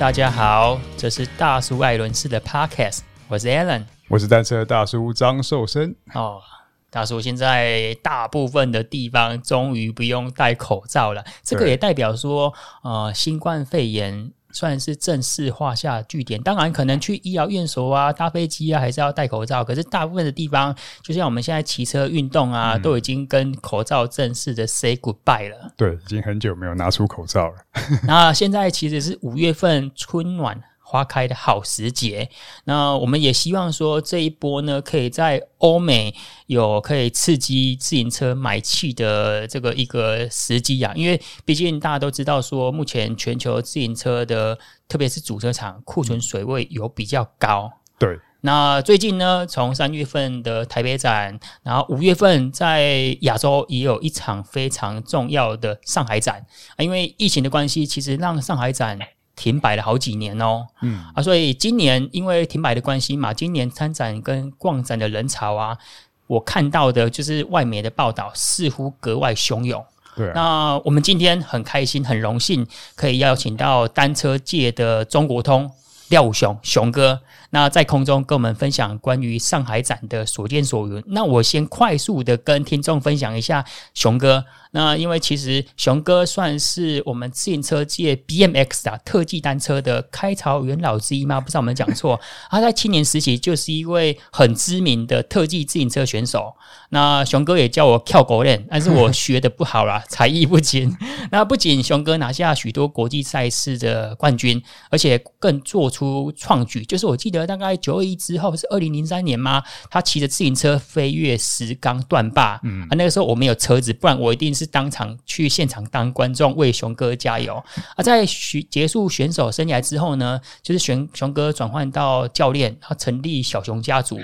大家好，这是大叔艾伦斯的 Podcast，我是 Alan，我是单车大叔张寿生。哦，大叔，现在大部分的地方终于不用戴口罩了，这个也代表说，呃，新冠肺炎。算是正式画下句点，当然可能去医疗院所啊、搭飞机啊，还是要戴口罩。可是大部分的地方，就像我们现在骑车运动啊，嗯、都已经跟口罩正式的 say goodbye 了。对，已经很久没有拿出口罩了。那现在其实是五月份春暖花开的好时节，那我们也希望说这一波呢，可以在欧美有可以刺激自行车买气的这个一个时机啊，因为毕竟大家都知道说，目前全球自行车的，特别是主车厂库存水位有比较高。对，那最近呢，从三月份的台北展，然后五月份在亚洲也有一场非常重要的上海展啊，因为疫情的关系，其实让上海展。停摆了好几年哦，嗯啊，所以今年因为停摆的关系嘛，今年参展跟逛展的人潮啊，我看到的就是外媒的报道似乎格外汹涌。对啊，那我们今天很开心、很荣幸可以邀请到单车界的中国通廖武雄雄哥，那在空中跟我们分享关于上海展的所见所闻。那我先快速的跟听众分享一下雄哥。那因为其实熊哥算是我们自行车界 BMX 啊特技单车的开朝元老之一吗？不知道我们讲错。他在青年时期就是一位很知名的特技自行车选手。那熊哥也叫我跳狗链，但是我学的不好啦，才艺不精。那不仅熊哥拿下许多国际赛事的冠军，而且更做出创举，就是我记得大概九二一之后是二零零三年吗？他骑着自行车飞越石冈断坝。嗯啊，那个时候我没有车子，不然我一定是。当场去现场当观众为熊哥加油。而在选结束选手生涯之后呢，就是熊熊哥转换到教练，他成立小熊家族。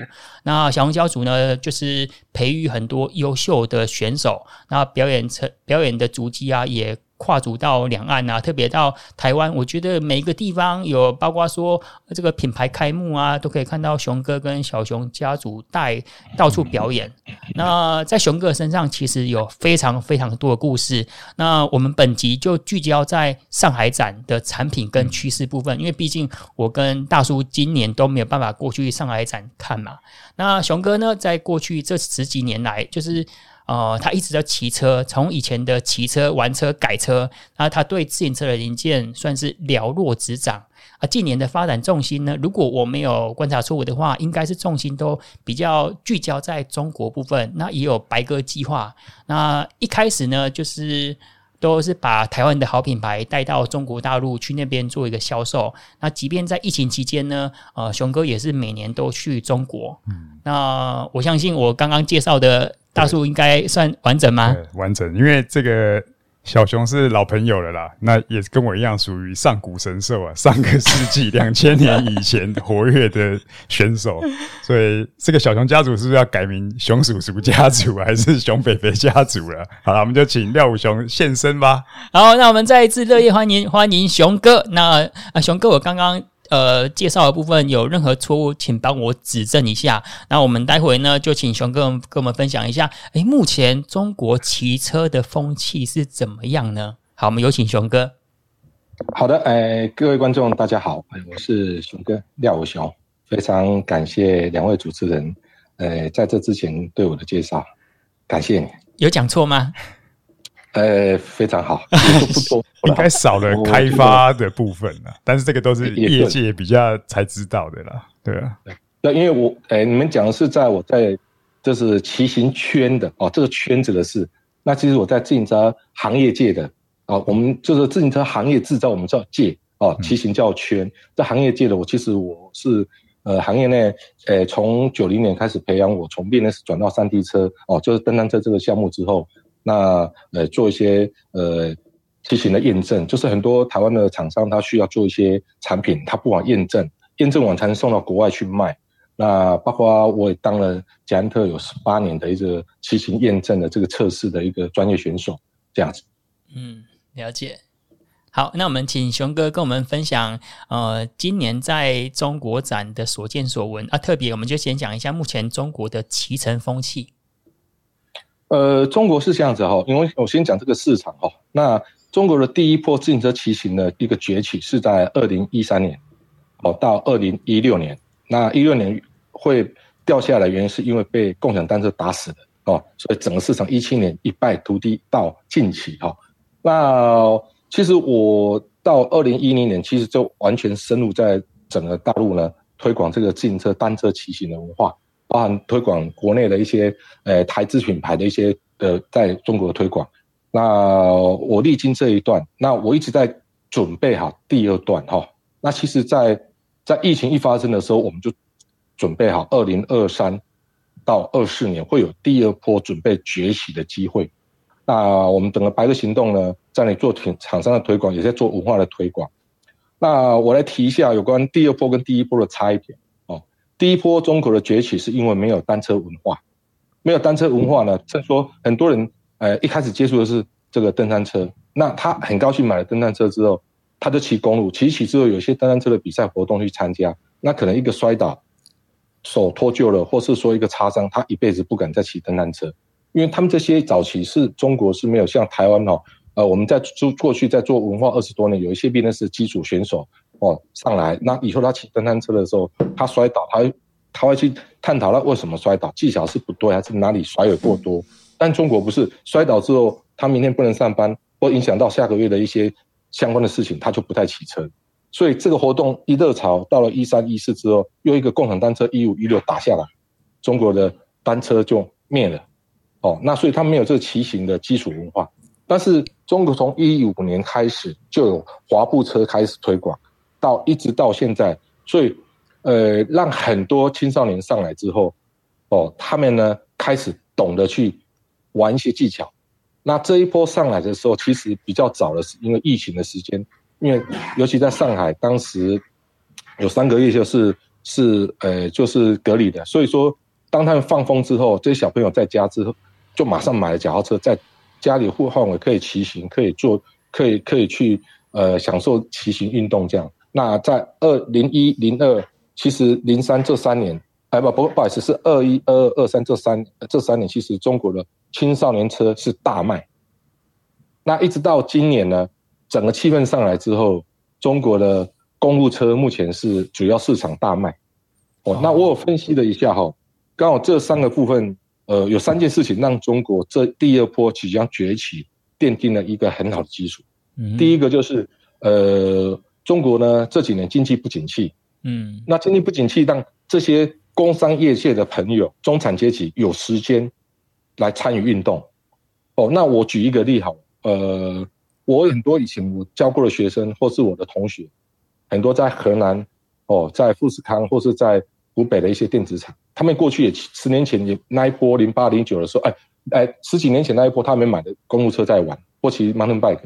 那小熊家族呢，就是培育很多优秀的选手，那表演成表演的足迹啊，也。跨足到两岸啊，特别到台湾，我觉得每一个地方有，包括说这个品牌开幕啊，都可以看到熊哥跟小熊家族带到处表演。那在熊哥身上，其实有非常非常多的故事。那我们本集就聚焦在上海展的产品跟趋势部分，因为毕竟我跟大叔今年都没有办法过去上海展看嘛。那熊哥呢，在过去这十几年来，就是。呃，他一直在骑车，从以前的骑车、玩车、改车，那他对自行车的零件算是了若指掌。啊，近年的发展重心呢，如果我没有观察错误的话，应该是重心都比较聚焦在中国部分。那也有白鸽计划。那一开始呢，就是都是把台湾的好品牌带到中国大陆去那边做一个销售。那即便在疫情期间呢，呃，雄哥也是每年都去中国。嗯，那我相信我刚刚介绍的。大叔应该算完整吗？完整，因为这个小熊是老朋友了啦，那也跟我一样属于上古神兽啊，上个世纪 两千年以前活跃的选手，所以这个小熊家族是不是要改名熊叔叔家族，还是熊北北家族了？好了，我们就请廖武雄现身吧。好，那我们再一次热烈欢迎欢迎熊哥。那啊，熊哥，我刚刚。呃，介绍的部分有任何错误，请帮我指正一下。那我们待会呢，就请熊哥跟我们分享一下。诶，目前中国骑车的风气是怎么样呢？好，我们有请熊哥。好的，诶，各位观众大家好，我是熊哥廖武雄，非常感谢两位主持人，呃，在这之前对我的介绍，感谢你。有讲错吗？呃，非常好，应该少了开发的部分了，但是这个都是业界比较才知道的啦，对啊，对，因为我，哎、欸，你们讲的是在我在就是骑行圈的哦，这个圈子的事，那其实我在自行车行业界的哦，我们就是自行车行业制造，我们叫界哦，骑行叫圈，在行业界的我其实我是呃行业内，呃从九零年开始培养我，从 BMX 转到山地车哦，就是登山车这个项目之后。那呃做一些呃骑行的验证，就是很多台湾的厂商他需要做一些产品，他不往验证，验证完才能送到国外去卖。那包括我也当了捷安特有十八年的一个骑行验证的这个测试的一个专业选手，这样子。嗯，了解。好，那我们请熊哥跟我们分享，呃，今年在中国展的所见所闻啊，特别我们就先讲一下目前中国的骑乘风气。呃，中国是这样子哈，因为我先讲这个市场哈。那中国的第一波自行车骑行的一个崛起是在二零一三年，哦，到二零一六年。那一六年会掉下来，原因是因为被共享单车打死的哦，所以整个市场一七年一败涂地到近期哈。那其实我到二零一零年，其实就完全深入在整个大陆呢，推广这个自行车单车骑行的文化，包含推广国内的一些呃台资品牌的一些呃在中国的推广。那我历经这一段，那我一直在准备好第二段哈。那其实在，在疫情一发生的时候，我们就准备好二零二三到二四年会有第二波准备崛起的机会。那我们整个白鸽行动呢，在那里做厂商的推广，也在做文化的推广。那我来提一下有关第二波跟第一波的差异点。第一波中国的崛起是因为没有单车文化，没有单车文化呢，所以说很多人。呃，一开始接触的是这个登山车，那他很高兴买了登山车之后，他就骑公路，骑骑之后，有些登山车的比赛活动去参加，那可能一个摔倒，手脱臼了，或是说一个擦伤，他一辈子不敢再骑登山车，因为他们这些早期是中国是没有像台湾哦，呃，我们在做过去在做文化二十多年，有一些变成是基础选手哦上来，那以后他骑登山车的时候，他摔倒，他他会去探讨他为什么摔倒，技巧是不对，还是哪里甩尾过多。但中国不是摔倒之后，他明天不能上班，或影响到下个月的一些相关的事情，他就不太骑车。所以这个活动一热潮到了一三一四之后，又一个共享单车一五一六打下来，中国的单车就灭了。哦，那所以他没有这个骑行的基础文化。但是中国从一五年开始就有滑步车开始推广，到一直到现在，所以呃，让很多青少年上来之后，哦，他们呢开始懂得去。玩一些技巧，那这一波上来的时候，其实比较早的是因为疫情的时间，因为尤其在上海，当时有三个月就是是呃就是隔离的，所以说当他们放风之后，这些小朋友在家之后，就马上买了脚踏车，在家里户范围可以骑行，可以做，可以可以去呃享受骑行运动这样。那在二零一零二，其实零三这三年。哎不不不好意思，是二一二二二三这三这三年，其实中国的青少年车是大卖。那一直到今年呢，整个气氛上来之后，中国的公路车目前是主要市场大卖。哦，那我有分析了一下哈，刚好这三个部分，呃，有三件事情让中国这第二波即将崛起奠定了一个很好的基础。嗯，第一个就是呃，中国呢这几年经济不景气，嗯，那经济不景气让这些。工商业界的朋友，中产阶级有时间来参与运动。哦，那我举一个例好，呃，我很多以前我教过的学生，或是我的同学，很多在河南，哦，在富士康或是在湖北的一些电子厂，他们过去也十年前也那一波零八零九的时候，哎哎，十几年前那一波，他们买的公路车在玩，或骑 mountain bike，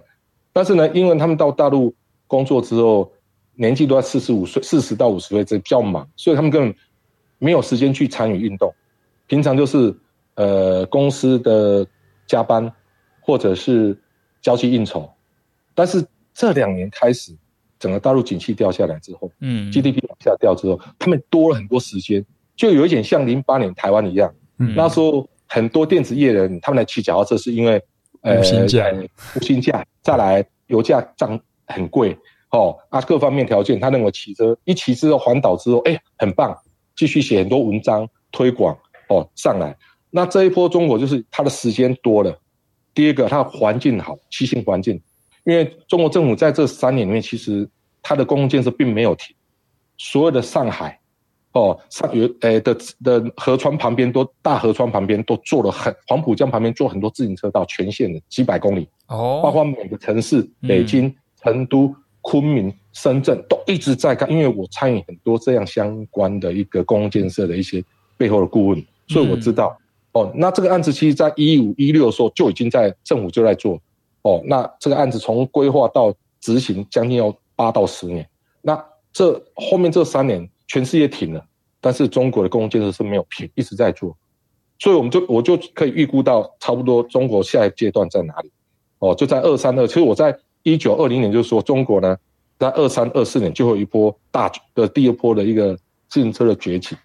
但是呢，因为他们到大陆工作之后，年纪都在四十五岁，四十到五十岁，这比较忙，所以他们根本。没有时间去参与运动，平常就是呃公司的加班，或者是交际应酬。但是这两年开始，整个大陆景气掉下来之后，嗯，GDP 往下掉之后，他们多了很多时间，就有一点像零八年台湾一样。嗯，那时候很多电子业人他们来骑脚踏车，是因为呃无薪假，无薪假，再来油价涨很贵哦啊，各方面条件，他认为骑车一骑之后环岛之后，哎，很棒。继续写很多文章推广哦上来，那这一波中国就是它的时间多了。第二个，它的环境好，骑行环境，因为中国政府在这三年里面，其实它的公共建设并没有停，所有的上海哦上游诶的的河川旁边都大河川旁边都做了很黄浦江旁边做很多自行车道全线的几百公里哦，包括每个城市，北京、嗯、成都。昆明、深圳都一直在干，因为我参与很多这样相关的一个公共建设的一些背后的顾问，所以我知道、嗯、哦。那这个案子其实，在一五一六的时候就已经在政府就在做哦。那这个案子从规划到执行，将近要八到十年。那这后面这三年，全世界停了，但是中国的公共建设是没有停，一直在做。所以我们就我就可以预估到，差不多中国下一阶段在哪里？哦，就在二三二。其实我在。一九二零年，就是说中国呢，在二三二四年就会有一波大的第二波的一个自行车的崛起。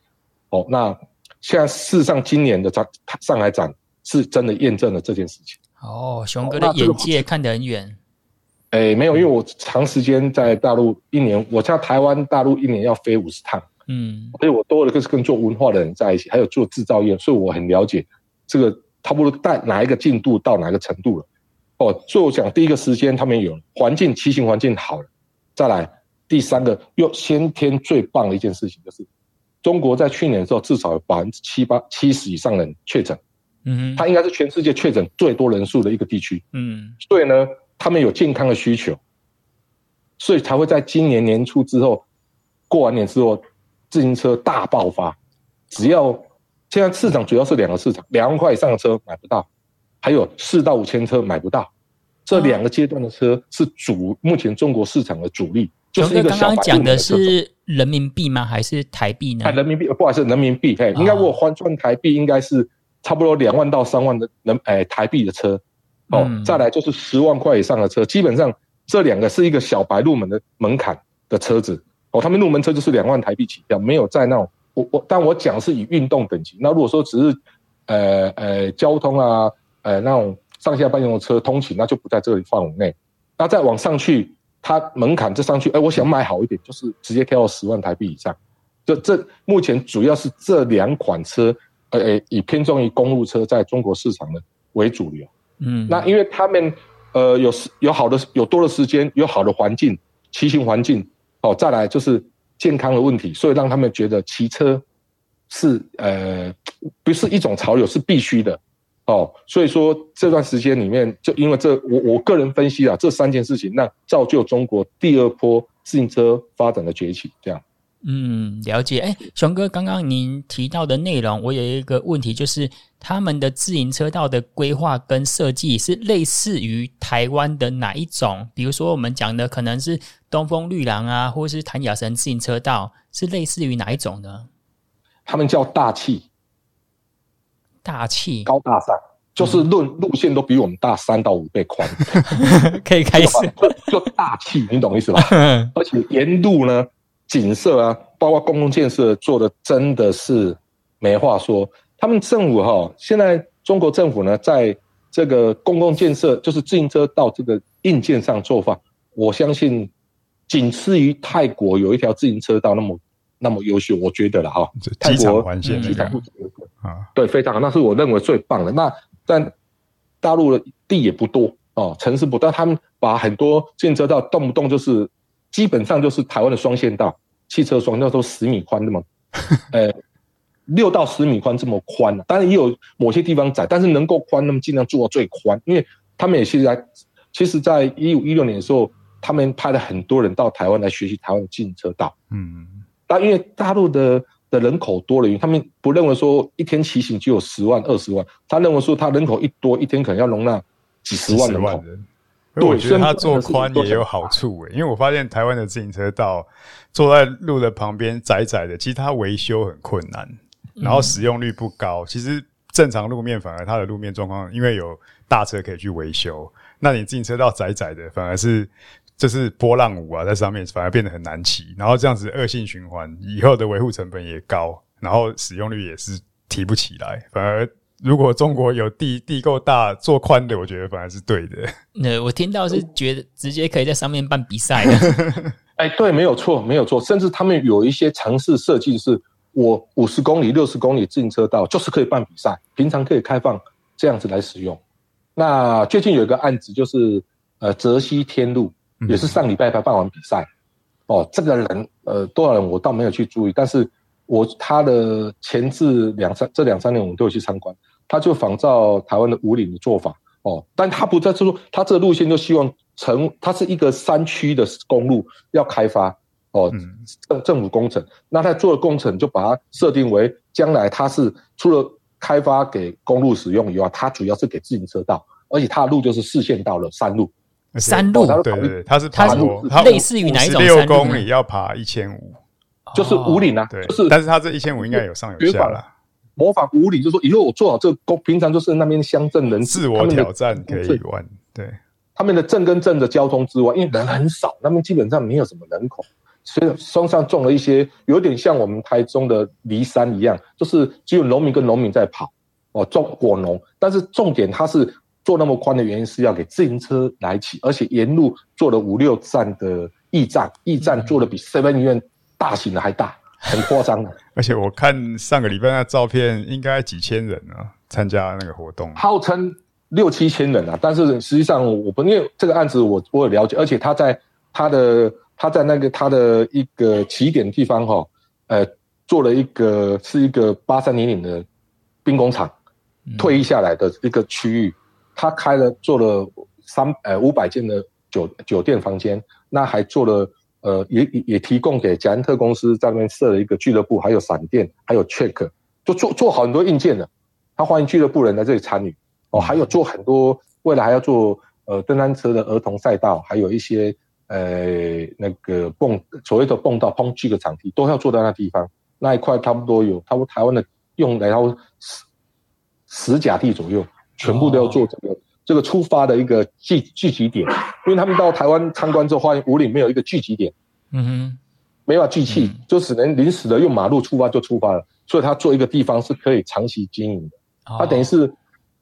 哦，那现在事实上今年的上上海展是真的验证了这件事情。哦，熊哥的眼界看得很远。哎，没有，因为我长时间在大陆一年，我在台湾、大陆一年要飞五十趟，嗯，所以我多了个是跟做文化的人在一起，还有做制造业，所以我很了解这个差不多在哪一个进度到哪个程度了。哦，所以我讲第一个时间他们有环境，骑行环境好了，再来第三个又先天最棒的一件事情就是，中国在去年的时候至少有百分之七八七十以上人确诊，嗯，它应该是全世界确诊最多人数的一个地区，嗯，所以呢。他们有健康的需求，所以才会在今年年初之后，过完年之后，自行车大爆发。只要现在市场主要是两个市场，两万块以上的车买不到，还有四到五千车买不到。这两个阶段的车是主目前中国市场的主力。就是一个小白。刚刚讲的是人民币吗？还是台币呢？人民币，不好意思，人民币。嘿，应该我换算台币，应该是差不多两万到三万的人，哎，台币的车。哦，再来就是十万块以上的车，嗯、基本上这两个是一个小白入门的门槛的车子。哦，他们入门车就是两万台币起跳，没有在那种我我，但我讲是以运动等级。那如果说只是呃呃交通啊，呃那种上下班用的车通勤，那就不在这里范围内。那再往上去，它门槛再上去，哎，我想买好一点，就是直接跳到十万台币以上。这这目前主要是这两款车，呃，以偏重于公路车在中国市场的为主流。嗯，那因为他们呃有时有好的有多的时间，有好的环境，骑行环境哦，再来就是健康的问题，所以让他们觉得骑车是呃不是一种潮流，是必须的哦。所以说这段时间里面，就因为这我我个人分析啊，这三件事情，那造就中国第二波自行车发展的崛起，这样。嗯，了解。哎，熊哥，刚刚您提到的内容，我有一个问题，就是他们的自行车道的规划跟设计是类似于台湾的哪一种？比如说我们讲的可能是东风绿廊啊，或是谭雅神自行车道，是类似于哪一种呢？他们叫大气，大气高大上，就是论路线都比我们大三到五倍宽，可以开始就，就大气，你懂意思吧？而且沿路呢。景色啊，包括公共建设做的真的是没话说。他们政府哈，现在中国政府呢，在这个公共建设，就是自行车道这个硬件上做法，我相信仅次于泰国有一条自行车道那么那么优秀。我觉得了哈，泰国环线机场啊，对，非常好，那是我认为最棒的。那但大陆的地也不多哦，城市不多，他们把很多自行车道动不动就是。基本上就是台湾的双线道，汽车双线道都十米宽，那么，呃，六到十米宽这么宽，当然也有某些地方窄，但是能够宽，那么尽量做到最宽。因为他们也是在，其实，在一五一六年的时候，他们派了很多人到台湾来学习台湾的自行车道。嗯，但因为大陆的的人口多了，因为他们不认为说一天骑行就有十万、二十万，他认为说他人口一多，一天可能要容纳几十万人口。对，我觉得它做宽也有好处诶，因为我发现台湾的自行车道坐在路的旁边窄窄的，其实它维修很困难，然后使用率不高。其实正常路面反而它的路面状况，因为有大车可以去维修，那你自行车道窄窄的，反而是就是波浪舞啊，在上面反而变得很难骑，然后这样子恶性循环，以后的维护成本也高，然后使用率也是提不起来，反而。如果中国有地地够大做宽的，我觉得反而是对的。那我听到是觉得直接可以在上面办比赛的。哎，对，没有错，没有错。甚至他们有一些尝试设计，是我五十公里、六十公里自行车道就是可以办比赛，平常可以开放这样子来使用。那最近有一个案子，就是呃泽西天路，也是上礼拜才办完比赛。嗯、哦，这个人呃多少人我倒没有去注意，但是。我他的前置两三这两三年我们都有去参观，他就仿照台湾的五岭的做法哦，但他不在这路，他这个路线就希望成，它是一个山区的公路要开发哦，政政府工程，那他做的工程就把它设定为将来它是除了开发给公路使用以外，它主要是给自行车道，而且它的路就是四线道了山路，山路对对对，它是爬它是类似于哪一种山？六公里要爬一千五。就是五岭啊，对，就是，但是它这一千五应该有上有下了。模仿五岭，就是说以后我做好这个工，平常就是那边乡镇人自我挑战可以玩。对，他们的镇跟镇的交通之外，因为人很少，那边基本上没有什么人口，所以山上种了一些，有点像我们台中的梨山一样，就是只有农民跟农民在跑哦，种果农。但是重点它是做那么宽的原因是要给自行车来骑，而且沿路做了五六站的驿站，驿站做的比 Seven 医院大型的还大，很夸张的。而且我看上个礼拜那照片，应该几千人啊，参加那个活动，号称六七千人啊，但是实际上我不，因为这个案子我我有了解，而且他在他的他在那个他的一个起点地方哈，呃，做了一个是一个八三零零的兵工厂。退役下来的一个区域，他开了做了三呃五百间的酒酒店房间，那还做了呃也也提供给捷安特公司在那边设了一个俱乐部，还有闪电，还有 check，就做做好很多硬件的。他欢迎俱乐部人来这里参与哦，还有做很多未来还要做呃登山车的儿童赛道，还有一些呃那个蹦所谓的蹦道碰锯的场地都要做到那地方，那一块差不多有差不多台湾的用来然后。十甲地左右，全部都要做这个、oh. 这个出发的一个聚聚集点，因为他们到台湾参观之后，发现五岭没有一个聚集点，嗯哼，没法聚气，就只能临时的用马路出发就出发了，所以他做一个地方是可以长期经营的。他、oh. 等于是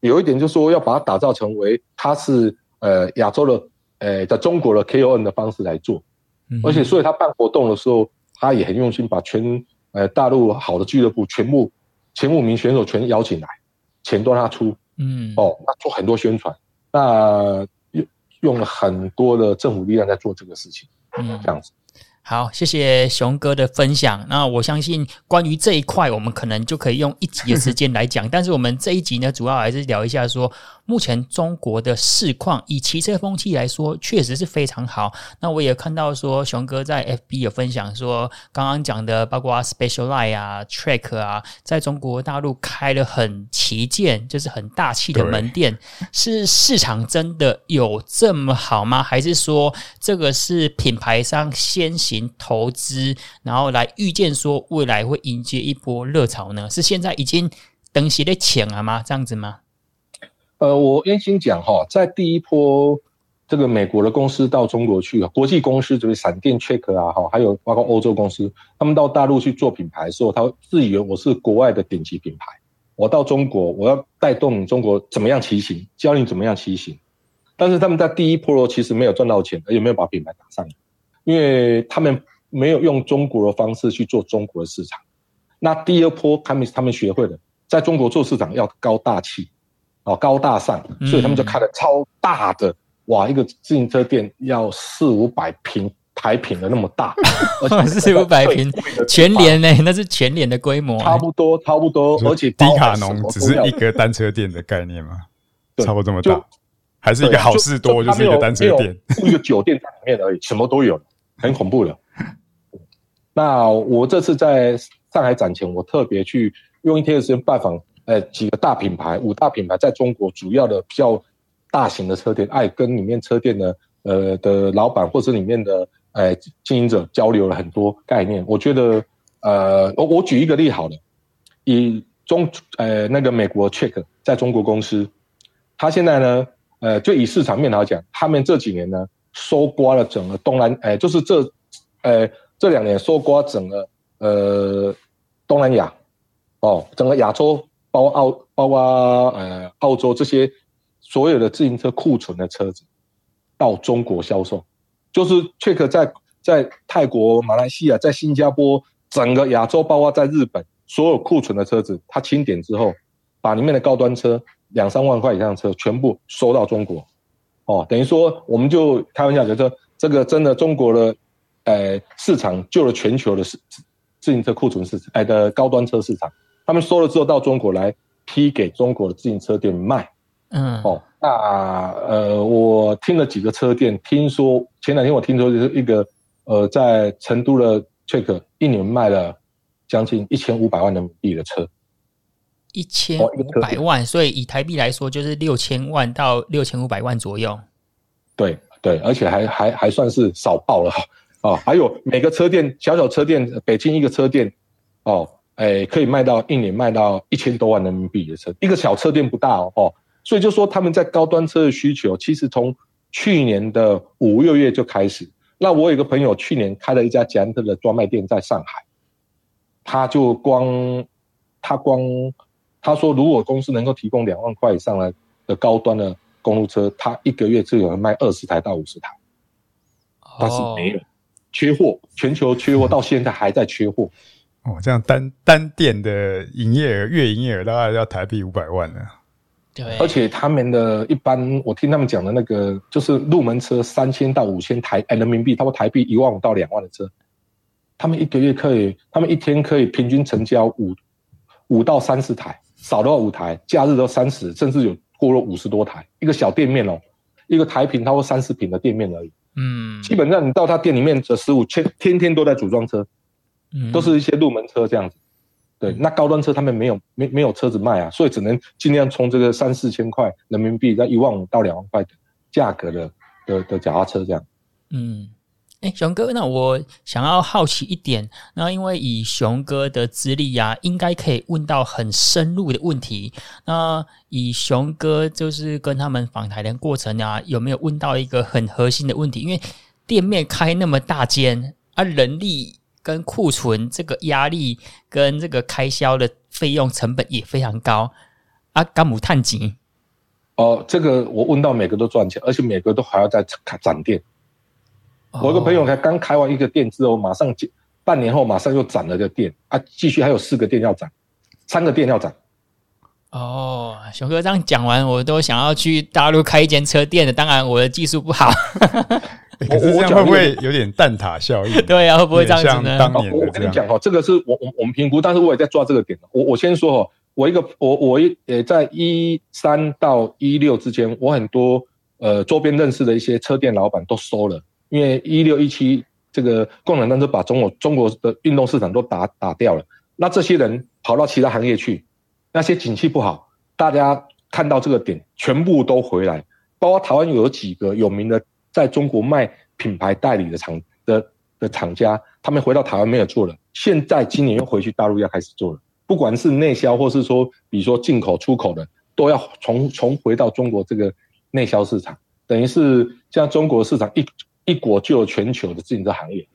有一点，就是说要把它打造成为它是呃亚洲的呃在中国的 KON 的方式来做，mm -hmm. 而且所以他办活动的时候，他也很用心，把全呃大陆好的俱乐部全部前五名选手全邀请来。钱都让他出，嗯，哦，那做很多宣传，那用用了很多的政府力量在做这个事情，嗯，这样子。好，谢谢熊哥的分享。那我相信关于这一块，我们可能就可以用一集的时间来讲。但是我们这一集呢，主要还是聊一下说，目前中国的市况，以骑车风气来说，确实是非常好。那我也看到说，熊哥在 FB 有分享说，刚刚讲的包括 Specialized 啊、Track 啊，在中国大陆开了很旗舰，就是很大气的门店，是市场真的有这么好吗？还是说这个是品牌商先行？投资，然后来预见说未来会迎接一波热潮呢？是现在已经等息的钱了吗？这样子吗？呃，我原先讲哈，在第一波这个美国的公司到中国去，国际公司就是闪电、Check 啊，哈，还有包括欧洲公司，他们到大陆去做品牌的时候，他自以为我是国外的顶级品牌，我到中国我要带动中国怎么样骑行，教你怎么样骑行，但是他们在第一波其实没有赚到钱，而且没有把品牌打上。因为他们没有用中国的方式去做中国的市场，那第二波他们他们学会了在中国做市场要高大气，哦高大上，所以他们就开了超大的、嗯、哇，一个自行车店要四五百平台坪的那么大，四五百平全联呢，那是全联的规模，差不多差不多，而且迪卡侬只是一个单车店的概念吗？差不多这么大，还是一个好事多就，就是一个单车店，一个酒店在里面而已，什么都有。很恐怖的。那我这次在上海展前，我特别去用一天的时间拜访，呃，几个大品牌，五大品牌在中国主要的比较大型的车店，爱跟里面车店的呃的老板或者里面的呃经营者交流了很多概念。我觉得，呃，我我举一个例好了，以中呃那个美国 Check 在中国公司，他现在呢，呃，就以市场面来讲，他们这几年呢。收刮了整个东南，哎，就是这，哎，这两年收刮整个呃东南亚，哦，整个亚洲包括澳包括呃澳洲这些所有的自行车库存的车子到中国销售，就是 Trek 在在泰国、马来西亚、在新加坡，整个亚洲包括在日本所有库存的车子，它清点之后，把里面的高端车两三万块以上的车全部收到中国。哦，等于说，我们就开玩笑觉得这个真的中国的，呃，市场救了全球的自自行车库存市场，哎的高端车市场，他们收了之后到中国来批给中国的自行车店卖。嗯，哦，那呃，我听了几个车店，听说前两天我听说就是一个呃，在成都的 Check 一年卖了将近一千五百万人民币的车。一千五百万，所以以台币来说，就是六千万到六千五百万左右。对对，而且还还还算是少报了哦。还有每个车店，小小车店，北京一个车店哦，哎，可以卖到一年卖到一千多万人民币的车，一个小车店不大哦。所以就说他们在高端车的需求，其实从去年的五六月就开始。那我有一个朋友去年开了一家捷安特的专卖店在上海，他就光他光。他说：“如果公司能够提供两万块以上来的高端的公路车，他一个月就有人卖二十台到五十台，但是没了，缺货，全球缺货，到现在还在缺货。哦，这样单单店的营业额月营业额大概要台币五百万呢。对，而且他们的一般，我听他们讲的那个，就是入门车三千到五千台，哎，人民币，差不多台币一万五到两万的车，他们一个月可以，他们一天可以平均成交五五到三十台，少的话五台，假日都三十，甚至有过了五十多台。一个小店面哦，一个台坪，差不多三十平的店面而已。嗯，基本上你到他店里面的十五天，天天都在组装车，嗯，都是一些入门车这样子。对，那高端车他们没有没没有车子卖啊，所以只能尽量冲这个三四千块人民币，在一万五到两万块的价格的的的脚踏车这样。嗯，哎，熊哥，那我想要好奇一点，那因为以熊哥的资历呀，应该可以问到很深入的问题。那以熊哥就是跟他们访谈的过程啊，有没有问到一个很核心的问题？因为店面开那么大间啊，人力。跟库存这个压力跟这个开销的费用成本也非常高啊，甘姆探吉哦，这个我问到每个都赚钱，而且每个都还要再展店。哦、我一个朋友才刚开完一个店之后，马上半年后马上又涨了个店啊，继续还有四个店要涨，三个店要涨。哦，熊哥这样讲完，我都想要去大陆开一间车店的，当然我的技术不好。可是这样会不会有点蛋挞效应？对、啊，会不会这样子呢？当年我跟你讲哦，这个是我我我们评估，但是我也在抓这个点。我我先说哦，我一个我我一呃，在一三到一六之间，我很多呃周边认识的一些车店老板都收了，因为一六一七这个共产党都把中国中国的运动市场都打打掉了，那这些人跑到其他行业去，那些景气不好，大家看到这个点，全部都回来，包括台湾有几个有名的。在中国卖品牌代理的厂的的厂家，他们回到台湾没有做了，现在今年又回去大陆要开始做了。不管是内销，或是说，比如说进口、出口的，都要重重回到中国这个内销市场，等于是像中国市场一一国救全球的自行车行业，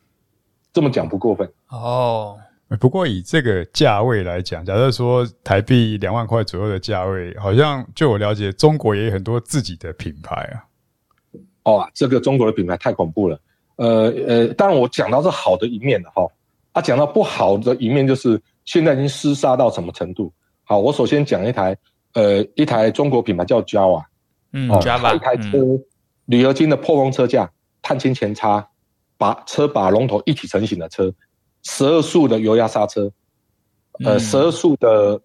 这么讲不过分哦。不过以这个价位来讲，假设说台币两万块左右的价位，好像就我了解，中国也有很多自己的品牌啊。哦，这个中国的品牌太恐怖了，呃呃，当然我讲到是好的一面了哈，啊，讲到不好的一面就是现在已经厮杀到什么程度？好，我首先讲一台，呃，一台中国品牌叫 Java，嗯，Java，一台车，铝合金的破风车架，碳纤前叉，把车把龙头一体成型的车，十二速的油压刹车，呃，十二速的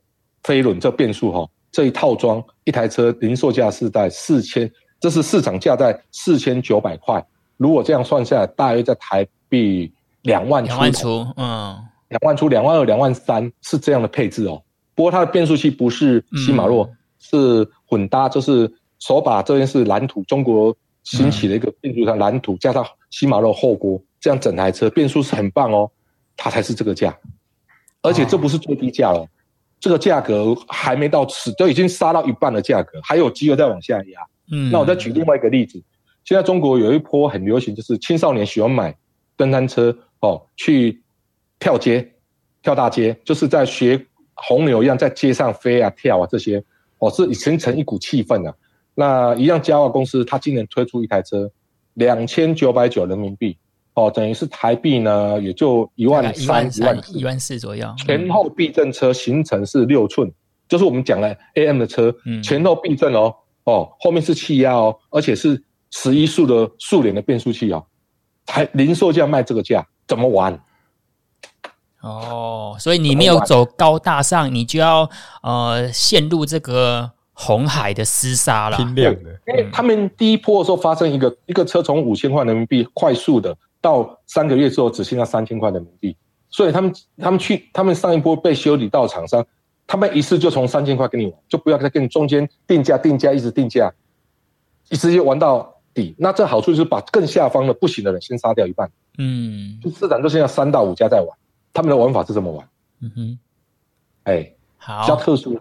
飞轮这变速哈，这一套装一台车零售价是在四千。这是市场价在四千九百块，如果这样算下来，大约在台币两万出。两万出，嗯，两万出，两万二、两万三是这样的配置哦。不过它的变速器不是禧玛洛，嗯、是混搭，就是手把这边是蓝图，中国兴起的一个变速箱蓝图，加上禧玛洛后锅，这样整台车变速是很棒哦。它才是这个价，而且这不是最低价了，哦、这个价格还没到此，都已经杀到一半的价格，还有机会再往下压。嗯，那我再举另外一个例子，现在中国有一波很流行，就是青少年喜欢买登山车哦，去跳街、跳大街，就是在学红牛一样在街上飞啊、跳啊这些哦，是已形成一股气氛了。那一样嘉华公司，它今年推出一台车，两千九百九人民币哦，等于是台币呢也就一万三、一万一万四左右。前后避震车行程是六寸，就是我们讲的 AM 的车，前后避震哦。哦，后面是气压哦，而且是十一速的速联的变速器哦，还零售价卖这个价，怎么玩？哦，所以你没有走高大上，你就要呃陷入这个红海的厮杀了。拼量的，因为他们第一波的时候发生一个一个车从五千块人民币快速的到三个月之后只剩下三千块人民币，所以他们他们去他们上一波被修理到厂商。他们一次就从三千块跟你玩，就不要再跟你中间定价、定价，一直定价，一直就玩到底。那这好处就是把更下方的不行的人先杀掉一半。嗯，就市场就剩下三到五家在玩，他们的玩法是这么玩。嗯哼，哎，好，比较特殊。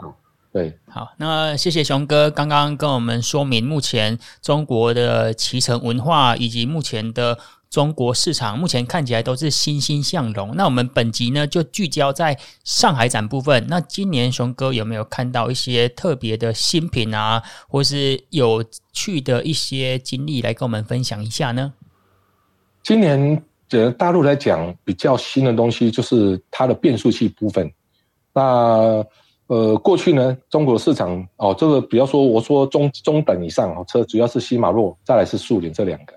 对，好，那谢谢熊哥刚刚跟我们说明目前中国的骑乘文化以及目前的。中国市场目前看起来都是欣欣向荣。那我们本集呢就聚焦在上海展部分。那今年熊哥有没有看到一些特别的新品啊，或是有趣的一些经历来跟我们分享一下呢？今年呃，大陆来讲比较新的东西就是它的变速器部分。那呃，过去呢，中国市场哦，这个比较说，我说中中等以上哦，车主要是禧玛洛，再来是速联这两个。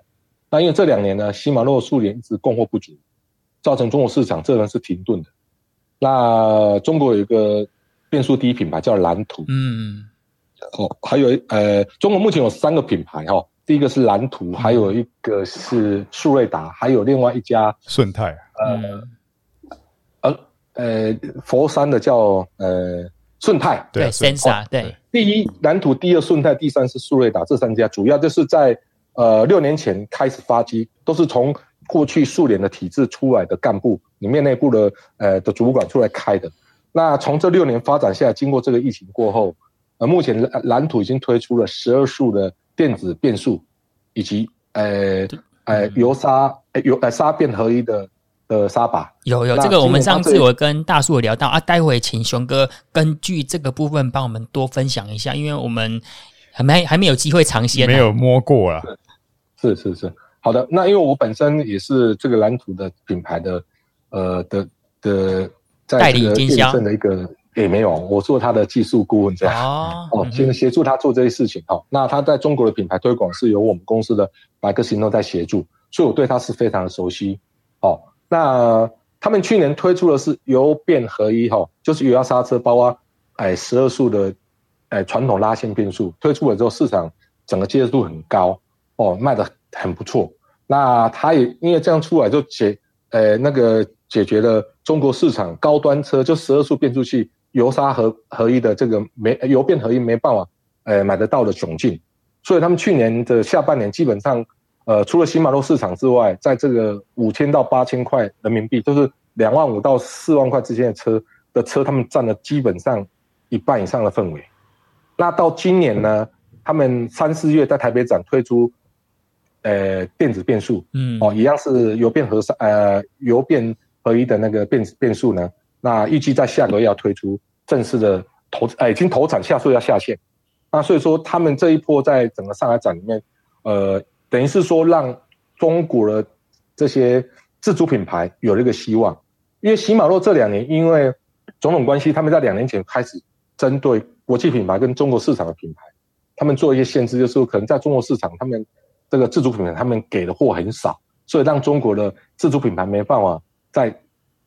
那因为这两年呢，禧玛洛、速联一直供货不足，造成中国市场这轮是停顿的。那中国有一个变速第一品牌叫蓝图，嗯，哦，还有呃，中国目前有三个品牌哈、哦，第一个是蓝图，还有一个是速锐达，还有另外一家顺泰，呃，呃呃，佛山的叫呃。顺泰对，Sensa 对，第一蓝图，第二顺泰，第三是速锐达，这三家主要就是在呃六年前开始发机，都是从过去苏联的体制出来的干部里面内部的呃的主管出来开的。那从这六年发展下来，经过这个疫情过后，呃，目前蓝蓝图已经推出了十二速的电子变速，以及呃呃油砂呃油呃砂变合一的。呃，沙把有有这个，我们上次我跟大树有聊到啊，待会请熊哥根据这个部分帮我们多分享一下，因为我们还没还没有机会尝鲜，没有摸过啊。是是是，好的。那因为我本身也是这个蓝图的品牌的呃的的代理经销的一个也没有，我做他的技术顾问这样哦，哦，先协助他做这些事情。哦，那他在中国的品牌推广是由我们公司的百克行动在协助，所以我对他是非常的熟悉。哦。那他们去年推出的是油变合一哈，就是油压刹车，包括哎十二速的哎传统拉线变速，推出了之后市场整个接受度很高哦，卖得很不错。那它也因为这样出来就解呃那个解决了中国市场高端车就十二速变速器油刹合合一的这个没油变合一没办法呃买得到的窘境，所以他们去年的下半年基本上。呃，除了新马路市场之外，在这个五千到八千块人民币，就是两万五到四万块之间的车的车，他们占了基本上一半以上的份额。那到今年呢，他们三四月在台北展推出，呃，电子变速，嗯，哦，一样是油变合呃油变合一的那个变变速呢。那预计在下个月要推出正式的投，呃，已经投产下，数要下线。那所以说，他们这一波在整个上海展里面，呃。等于是说，让中国的这些自主品牌有了一个希望，因为禧玛洛这两年因为种种关系，他们在两年前开始针对国际品牌跟中国市场的品牌，他们做一些限制，就是可能在中国市场，他们这个自主品牌他们给的货很少，所以让中国的自主品牌没办法在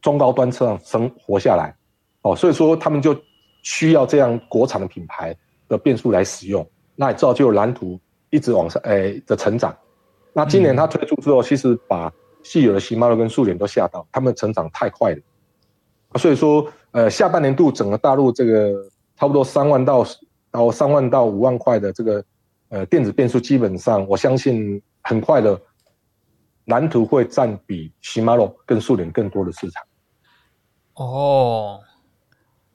中高端车上生活下来，哦，所以说他们就需要这样国产的品牌的变速来使用，那也造就蓝图。一直往上，诶、欸、的成长。那今年他推出之后，其实把现有的禧玛洛跟速联都吓到，他们成长太快了。所以说，呃，下半年度整个大陆这个差不多三万到到三万到五万块的这个呃电子变速，基本上我相信很快的蓝图会占比禧玛洛跟速联更多的市场。哦，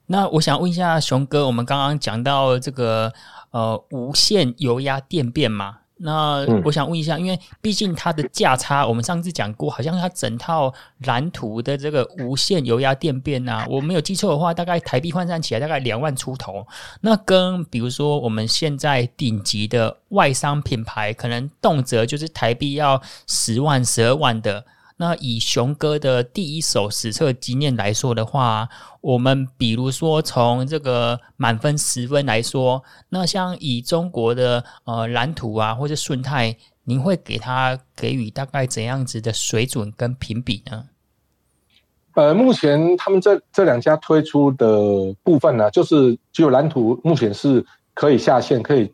那我想问一下熊哥，我们刚刚讲到这个。呃，无线油压电变嘛，那我想问一下，嗯、因为毕竟它的价差，我们上次讲过，好像它整套蓝图的这个无线油压电变啊，我没有记错的话，大概台币换算起来大概两万出头。那跟比如说我们现在顶级的外商品牌，可能动辄就是台币要十万、十二万的。那以熊哥的第一手实测经验来说的话，我们比如说从这个满分十分来说，那像以中国的呃蓝图啊或者顺泰，您会给他给予大概怎样子的水准跟评比呢？呃，目前他们这这两家推出的部分呢，就是只有蓝图目前是可以下线，可以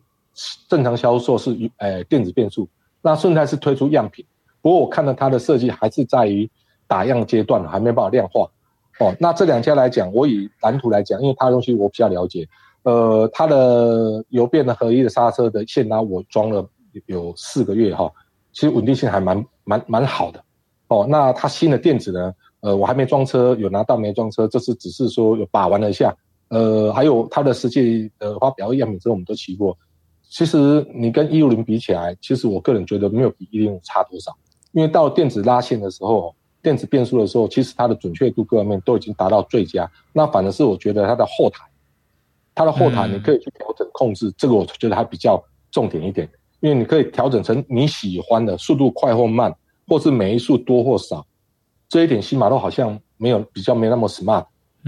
正常销售是呃电子变速，那顺泰是推出样品。不过我看到它的设计还是在于打样阶段，还没办法量化。哦，那这两家来讲，我以蓝图来讲，因为它的东西我比较了解。呃，它的油变的合一的刹车的线拉我装了有四个月哈，其实稳定性还蛮蛮蛮好的。哦，那它新的电子呢？呃，我还没装车，有拿到没装车，这是只是说有把玩了一下。呃，还有它的实际的发表样品之后，我们都骑过。其实你跟一六零比起来，其实我个人觉得没有比一零五差多少。因为到电子拉线的时候，电子变速的时候，其实它的准确度各方面都已经达到最佳。那反而是我觉得它的后台，它的后台你可以去调整控制，嗯、这个我觉得还比较重点一点，因为你可以调整成你喜欢的速度快或慢，或是每一速多或少。这一点新马路好像没有比较没那么 smart，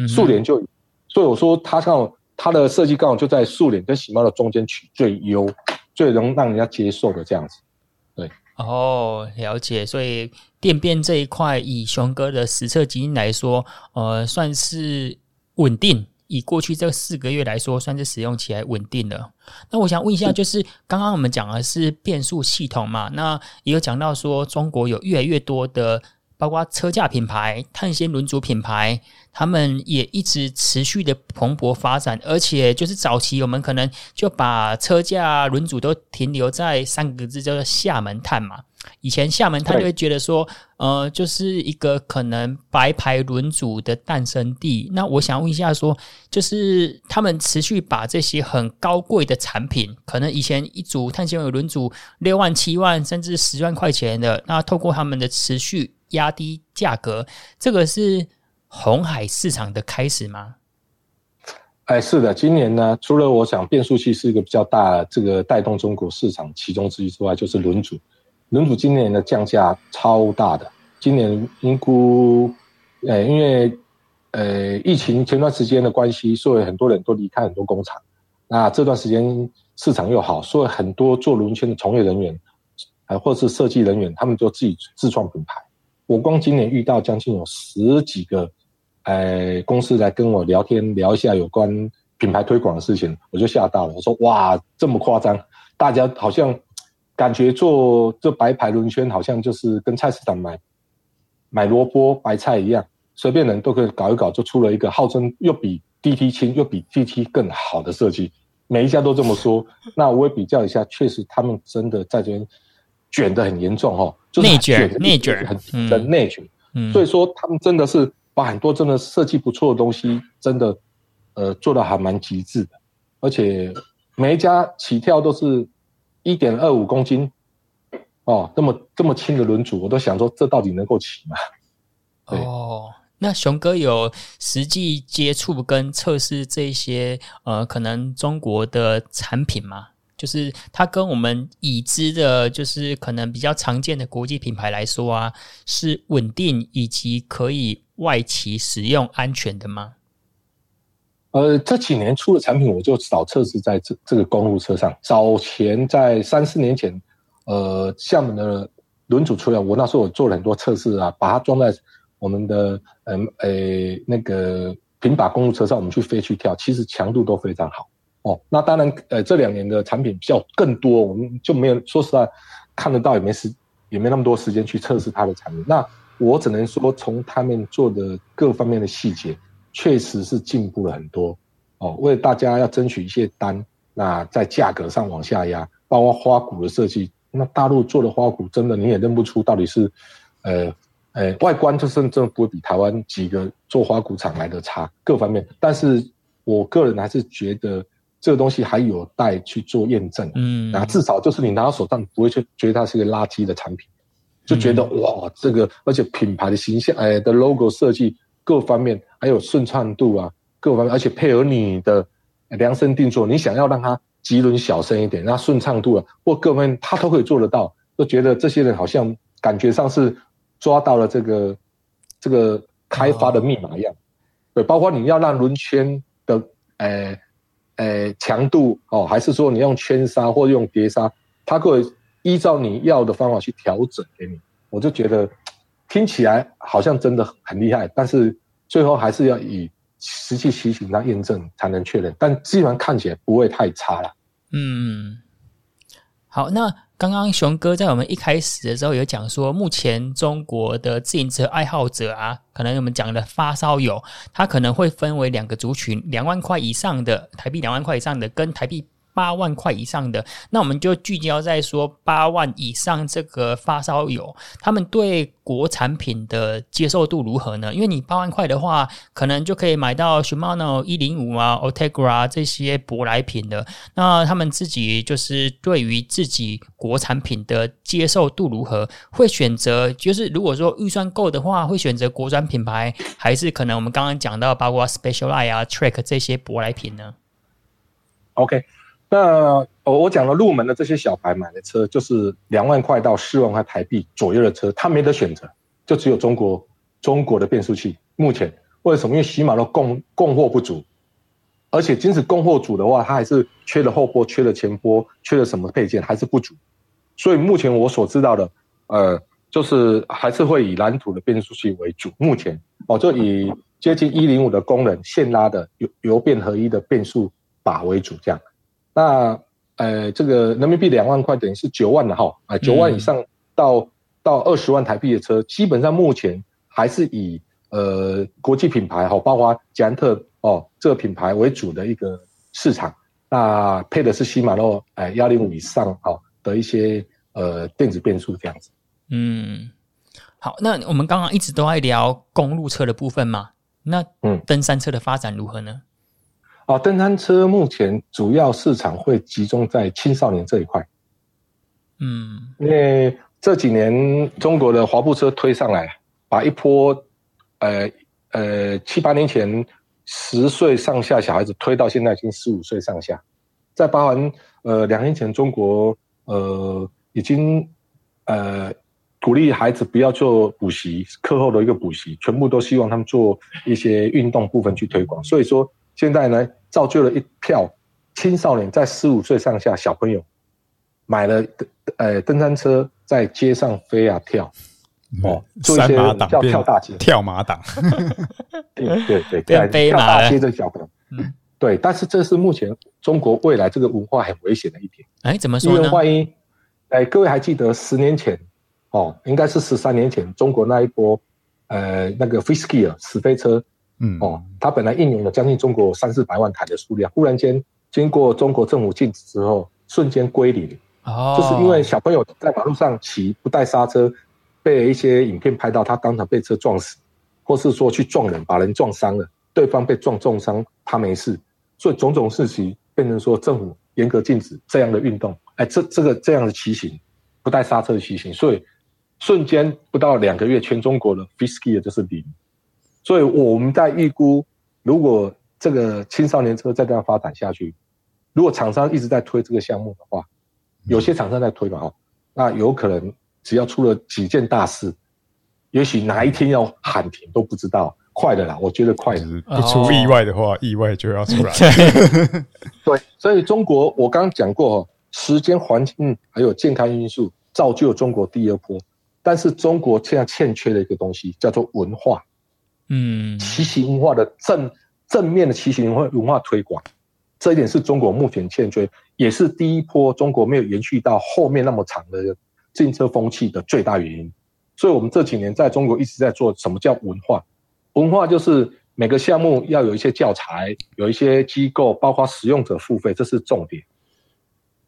速联就，所以我说它刚好它的设计刚好就在速联跟喜马的中间取最优。最能让人家接受的这样子，对哦，了解。所以电变这一块，以熊哥的实测经验来说，呃，算是稳定。以过去这四个月来说，算是使用起来稳定了。那我想问一下，就是刚刚我们讲的是变速系统嘛？那也有讲到说，中国有越来越多的。包括车架品牌、碳纤轮组品牌，他们也一直持续的蓬勃发展。而且，就是早期我们可能就把车架轮组都停留在三个字叫做“厦门碳”嘛。以前厦门碳就会觉得说，呃，就是一个可能白牌轮组的诞生地。那我想问一下，说，就是他们持续把这些很高贵的产品，可能以前一组碳纤维轮组六万、七万甚至十万块钱的，那透过他们的持续。压低价格，这个是红海市场的开始吗？哎，是的，今年呢，除了我想变速器是一个比较大这个带动中国市场其中之一之外，就是轮组。轮组今年的降价超大的，今年应估，呃，因为呃疫情前段时间的关系，所以很多人都离开很多工厂。那这段时间市场又好，所以很多做轮圈的从业人员，呃，或者是设计人员，他们就自己自创品牌。我光今年遇到将近有十几个，呃，公司来跟我聊天，聊一下有关品牌推广的事情，我就吓到了。我说哇，这么夸张？大家好像感觉做这白牌轮圈，好像就是跟菜市场买买萝卜白菜一样，随便人都可以搞一搞，就出了一个号称又比 DT 轻又比 DT 更好的设计。每一家都这么说，那我也比较一下，确实他们真的在这边卷得很严重哦。内卷，内卷很的内卷，嗯，所以说他们真的是把很多真的设计不错的东西，真的，呃，做的还蛮极致的，而且每一家起跳都是一点二五公斤，哦，这么这么轻的轮组，我都想说这到底能够骑吗？哦，那熊哥有实际接触跟测试这些呃，可能中国的产品吗？就是它跟我们已知的，就是可能比较常见的国际品牌来说啊，是稳定以及可以外骑使用安全的吗？呃，这几年出的产品，我就少测试在这这个公路车上。早前在三四年前，呃，厦门的轮组出来，我那时候我做了很多测试啊，把它装在我们的嗯诶、那个平把公路车上，我们去飞去跳，其实强度都非常好。哦，那当然，呃，这两年的产品比较更多，我们就没有说实在看得到，也没时，也没那么多时间去测试它的产品。那我只能说，从他们做的各方面的细节，确实是进步了很多。哦，为了大家要争取一些单，那在价格上往下压，包括花鼓的设计，那大陆做的花鼓真的你也认不出到底是，呃，呃，外观就是真的不会比台湾几个做花鼓厂来的差，各方面。但是我个人还是觉得。这个东西还有待去做验证，嗯，啊至少就是你拿到手上不会去觉得它是一个垃圾的产品，就觉得、嗯、哇，这个而且品牌的形象，哎的 logo 设计各方面还有顺畅度啊，各方面，而且配合你的量身定做，你想要让它棘轮小声一点，那顺畅度啊或各方面它都可以做得到，就觉得这些人好像感觉上是抓到了这个这个开发的密码一样，哦、对，包括你要让轮圈的，哎。呃，强度哦，还是说你用圈杀或用碟杀，它会依照你要的方法去调整给你。我就觉得听起来好像真的很厉害，但是最后还是要以实际骑行来验证才能确认。但基本上看起来不会太差了。嗯，好，那。刚刚熊哥在我们一开始的时候有讲说，目前中国的自行车爱好者啊，可能我们讲的发烧友，他可能会分为两个族群：两万块以上的台币，两万块以上的跟台币八万块以上的，那我们就聚焦在说八万以上这个发烧友，他们对国产品的接受度如何呢？因为你八万块的话，可能就可以买到 Shimano 一零五啊、Ultegra 这些舶来品的，那他们自己就是对于自己国产品的接受度如何？会选择就是如果说预算够的话，会选择国产品牌，还是可能我们刚刚讲到包括 specialize 啊、Track 这些舶来品呢？OK。那我我讲了入门的这些小白买的车，就是两万块到四万块台币左右的车，他没得选择，就只有中国中国的变速器。目前为什么？因为喜马拉供供货不足，而且即使供货足的话，它还是缺了后波、缺了前波、缺了什么配件，还是不足。所以目前我所知道的，呃，就是还是会以蓝图的变速器为主。目前哦，就以接近一零五的功能现拉的油油变合一的变速把为主，这样。那呃，这个人民币两万块等于是九万了哈，啊，九万以上到、嗯、到二十万台币的车，基本上目前还是以呃国际品牌哈，包括捷安特哦这个品牌为主的一个市场。那配的是禧玛诺哎幺零五以上哦的一些呃电子变速这样子。嗯，好，那我们刚刚一直都在聊公路车的部分嘛，那嗯，登山车的发展如何呢？哦，登山车目前主要市场会集中在青少年这一块，嗯，因为这几年中国的滑步车推上来，把一波，呃呃七八年前十岁上下小孩子推到现在已经十五岁上下，在包含呃两年前中国呃已经呃鼓励孩子不要做补习，课后的一个补习，全部都希望他们做一些运动部分去推广，所以说。现在呢，造就了一票青少年在十五岁上下小朋友买了呃登山车，在街上飞啊跳，哦，做一些叫跳大街，跳马档，对 对对，对跳大街的小朋友，嗯，对，但是这是目前中国未来这个文化很危险的一点。哎，怎么说呢？因为万一，哎，各位还记得十年前，哦，应该是十三年前，中国那一波，呃，那个 Freeskier 死飞车。嗯哦，它本来运营了将近中国三四百万台的数量，忽然间经过中国政府禁止之后，瞬间归零。哦，就是因为小朋友在马路上骑不带刹车，被一些影片拍到他当场被车撞死，或是说去撞人把人撞伤了，对方被撞重伤他没事，所以种种事情变成说政府严格禁止这样的运动。哎，这这个这样的骑行不带刹车的骑行，所以瞬间不到两个月，全中国的 Freeskier 就是零。所以我们在预估，如果这个青少年车再这样发展下去，如果厂商一直在推这个项目的话，有些厂商在推嘛，哦，那有可能只要出了几件大事，也许哪一天要喊停都不知道。快的啦，我觉得快的。不出意外的话，意外就要出来。对，所以中国我刚刚讲过，时间、环境还有健康因素造就中国第二波，但是中国现在欠缺的一个东西叫做文化。嗯，骑行文化的正正面的骑行文化文化推广，这一点是中国目前欠缺，也是第一波中国没有延续到后面那么长的自行车风气的最大原因。所以，我们这几年在中国一直在做什么叫文化？文化就是每个项目要有一些教材，有一些机构，包括使用者付费，这是重点。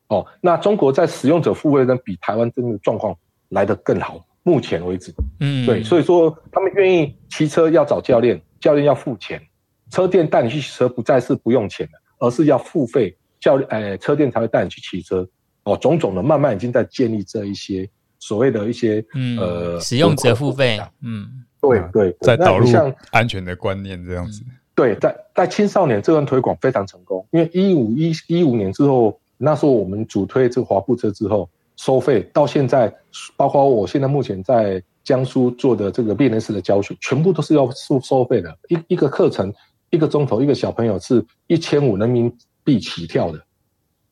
哦，那中国在使用者付费呢，比台湾真的状况来得更好。目前为止，嗯，对，所以说他们愿意骑车要找教练，教练要付钱，车店带你去骑车不再是不用钱的，而是要付费，教练，哎，车店才会带你去骑车，哦，种种的慢慢已经在建立这一些所谓的一些，嗯，呃，使用者付费，嗯，对对，在导入安全的观念这样子，对，在在青少年这段推广非常成功，因为一五一一五年之后，那时候我们主推这个滑步车之后。收费到现在，包括我现在目前在江苏做的这个练人式的教学，全部都是要收收费的。一一个课程，一个钟头，一个小朋友是一千五人民币起跳的，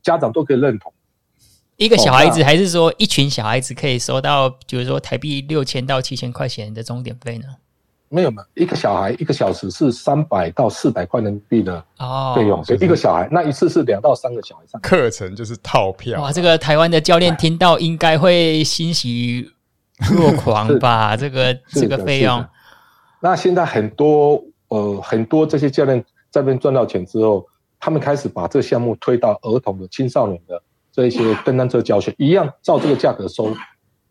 家长都可以认同。一个小孩子，还是说一群小孩子可以收到，比如说台币六千到七千块钱的钟点费呢？没有嘛，一个小孩一个小时是三百到四百块人民币的费用，所以一个小孩那一次是两到三个小孩上课程就是套票。哇，这个台湾的教练听到应该会欣喜若狂吧？这个这个费用。那现在很多呃很多这些教练在那边赚到钱之后，他们开始把这个项目推到儿童的、青少年的这一些电单车教学，一样照这个价格收，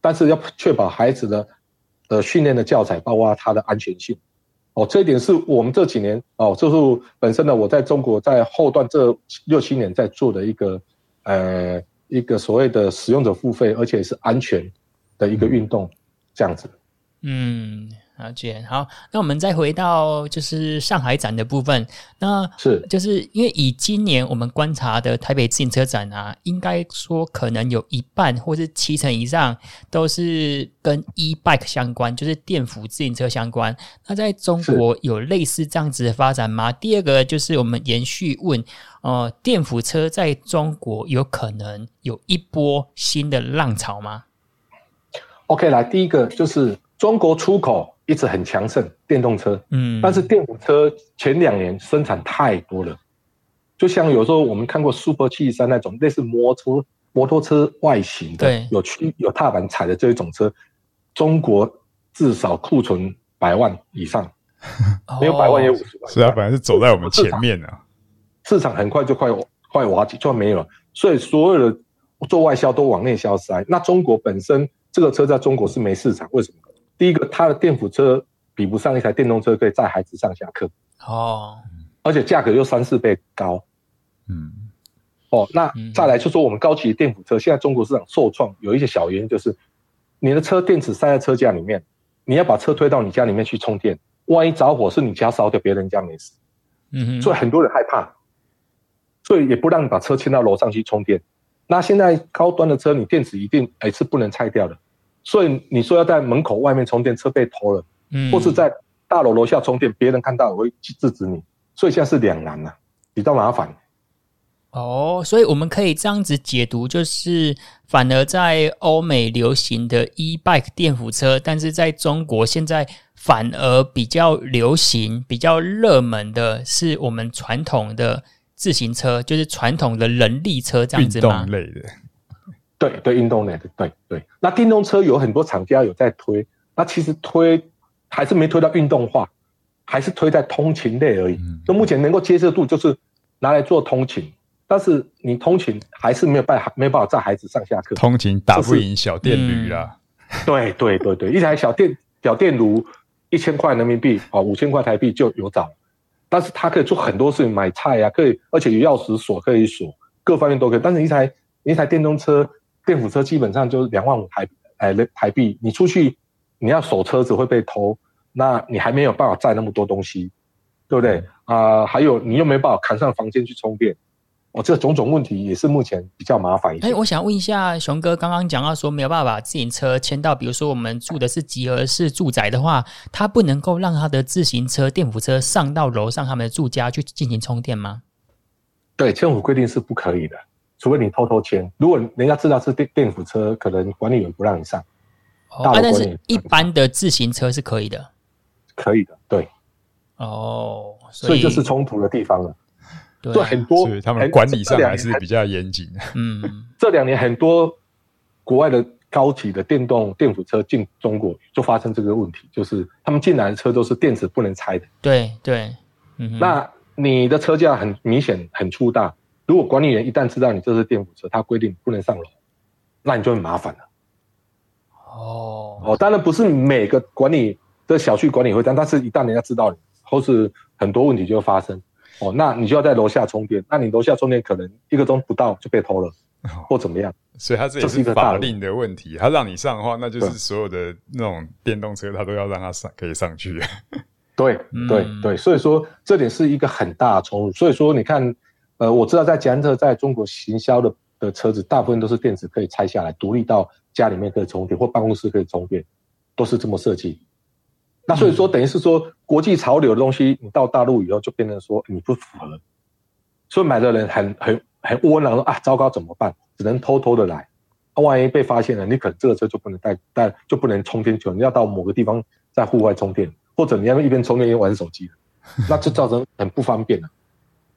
但是要确保孩子的呃训练的教材，包括它的安全性。哦，这一点是我们这几年哦，就是本身呢，我在中国在后段这六七年在做的一个呃一个所谓的使用者付费，而且是安全的一个运动，这样子。嗯。了解，好，那我们再回到就是上海展的部分，那是就是因为以今年我们观察的台北自行车展啊，应该说可能有一半或是七成以上都是跟 e-bike 相关，就是电辅自行车相关。那在中国有类似这样子的发展吗？第二个就是我们延续问，呃，电辅车在中国有可能有一波新的浪潮吗？OK，来，第一个就是中国出口。一直很强盛，电动车，嗯，但是电动车前两年生产太多了，就像有时候我们看过 Super 七三那种类似摩托摩托车外形的，对，有区有踏板踩的这一种车，中国至少库存百万以上，没有百万也五十万，是啊，本来是走在我们前面的，市场很快就快快瓦解，就没有了，所以所有的做外销都往内销塞。那中国本身这个车在中国是没市场，为什么？第一个，它的电辅车比不上一台电动车可以载孩子上下课哦，而且价格又三四倍高，嗯，哦，那再来就说我们高级的电辅车，现在中国市场受创有一些小原因，就是你的车电池塞在车架里面，你要把车推到你家里面去充电，万一着火是你家烧掉，别人家没事，嗯，所以很多人害怕，所以也不让你把车牵到楼上去充电。那现在高端的车，你电池一定哎是不能拆掉的。所以你说要在门口外面充电，车被偷了，嗯，或是在大楼楼下充电，别人看到了会制止你，所以现在是两难呐，比较麻烦。哦，所以我们可以这样子解读，就是反而在欧美流行的 e-bike 电辅车，但是在中国现在反而比较流行、比较热门的是我们传统的自行车，就是传统的人力车这样子吗？运动类的。对对，运动类的，对对。那电动车有很多厂家有在推，那其实推还是没推到运动化，还是推在通勤类而已。那、嗯、目前能够接受度就是拿来做通勤，但是你通勤还是没有办法，没有办法载孩子上下课。通勤打不赢小电驴啦。对对对对，一台小电小电驴一千块人民币啊，五千块台币就有找，但是它可以做很多事情，买菜呀、啊，可以，而且有钥匙锁可以锁，各方面都可以。但是一台一台电动车。电辅车基本上就是两万五台，哎，台币。你出去，你要守车子会被偷，那你还没有办法载那么多东西，对不对？啊、呃，还有你又没办法扛上房间去充电，哦，这种种问题也是目前比较麻烦一些。哎，我想问一下熊哥，刚刚讲到说没有办法把自行车牵到，比如说我们住的是集合式住宅的话，他不能够让他的自行车电扶车上到楼上他们的住家去进行充电吗？对，政府规定是不可以的。除非你偷偷签，如果人家知道是电电辅车，可能管理员不让你上。哦，啊、但是一般的自行车是可以的，可以的，对。哦，所以，所以就是冲突的地方了。对、很多，他们管理上还是比较严谨。嗯，这两年很多国外的高级的电动电辅车进中国，就发生这个问题，就是他们进来的车都是电池不能拆的。对对，嗯，那你的车架很明显很粗大。如果管理员一旦知道你这是电扶车，他规定不能上楼，那你就很麻烦了。哦哦，当然不是每个管理的小区管理会这样，但是一旦人家知道你，或是很多问题就会发生。哦，那你就要在楼下充电，那你楼下充电可能一个钟不到就被偷了，或怎么样？所以它这也是法令的问题。他让你上的话，那就是所有的那种电动车，他都要让它上可以上去。对对对，所以说这点是一个很大的冲突。所以说你看。呃，我知道在捷安特在中国行销的的车子，大部分都是电池可以拆下来，独立到家里面可以充电，或办公室可以充电，都是这么设计。那所以说，等于是说国际潮流的东西，你到大陆以后就变成说你不符合，所以买的人很很很窝囊，说啊，糟糕怎么办？只能偷偷的来，啊，万一被发现了，你可能这个车就不能带带，就不能充电，就你要到某个地方在户外充电，或者你要一边充电一边玩手机，那就造成很不方便了。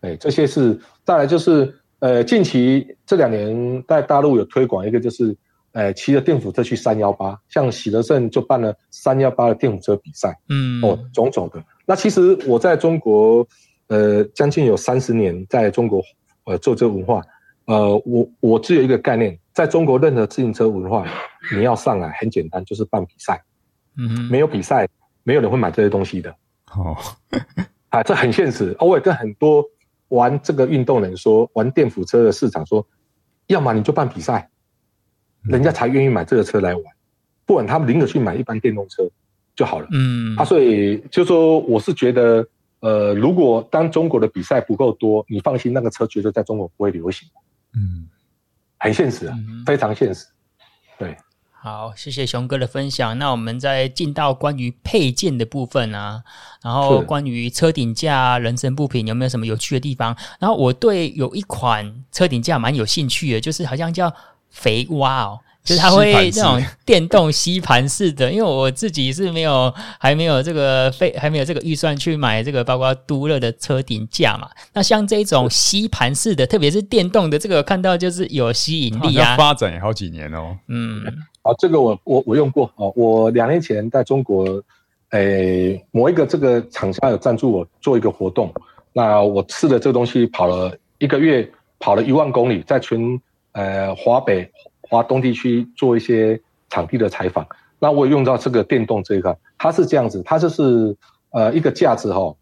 哎，这些是再来就是，呃，近期这两年在大陆有推广一个，就是，呃，骑着电辅车去三幺八，像喜德盛就办了三幺八的电辅车比赛，嗯，哦，种种的。那其实我在中国，呃将近有三十年在中国呃做这个文化，呃我我只有一个概念，在中国任何自行车文化，你要上来很简单，就是办比赛，嗯，没有比赛，没有人会买这些东西的。哦，啊，这很现实。我也跟很多玩这个运动人说，玩电辅车的市场说，要么你就办比赛，人家才愿意买这个车来玩，不管他们宁可去买一般电动车就好了。嗯，啊，所以就说我是觉得，呃，如果当中国的比赛不够多，你放心，那个车绝对在中国不会流行。嗯，很现实啊，非常现实。对。好，谢谢熊哥的分享。那我们再进到关于配件的部分啊，然后关于车顶架、人身部品有没有什么有趣的地方？然后我对有一款车顶架蛮有兴趣的，就是好像叫肥蛙哦。就是它会这种电动吸盘式的，因为我自己是没有还没有这个费还没有这个预算去买这个包括都乐的车顶架嘛。那像这种吸盘式的，特别是电动的，这个看到就是有吸引力啊。发展也好几年哦。嗯，啊，这个我我我用过啊。我两年前在中国，诶、某一个这个厂家有赞助我做一个活动，那我试了这个东西，跑了一个月，跑了一万公里，在全呃华北。华东地区做一些场地的采访，那我也用到这个电动这一块，它是这样子，它就是呃一个架子哈，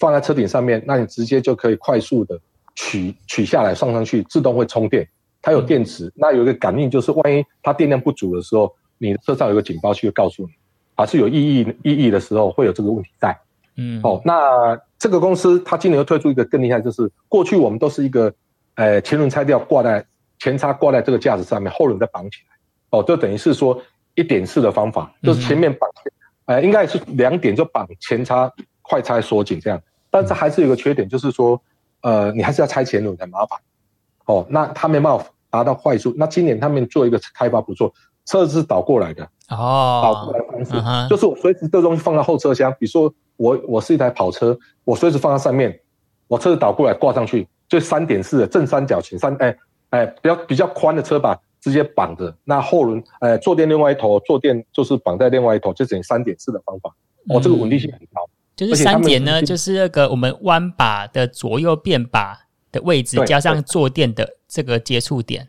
放在车顶上面，那你直接就可以快速的取取下来，放上去，自动会充电，它有电池，那有一个感应，就是万一它电量不足的时候，你车上有个警报器会告诉你，还是有异议异议的时候会有这个问题在，嗯，哦，那这个公司它今年又推出一个更厉害，就是过去我们都是一个呃前轮拆掉挂在。前叉挂在这个架子上面，后轮再绑起来，哦，就等于是说一点式的方法，就是前面绑，呃，应该是两点就绑前叉快拆锁紧这样，但是还是有个缺点，就是说，呃，你还是要拆前轮很麻烦，哦，那他没办法达到坏处。那今年他们做一个开发不错，车子是倒过来的，哦，倒过来的方式，嗯、就是我随时这东西放到后车厢，比如说我我是一台跑车，我随时放在上面，我车子倒过来挂上去，就三点式的正三角形三哎。哎，比较比较宽的车把直接绑着，那后轮，哎，坐垫另外一头，坐垫就是绑在另外一头，就等于三点式的方法。哦，这个稳定性很高。就是三点呢，就是那个我们弯把的左右变把的位置，加上坐垫的这个接触点。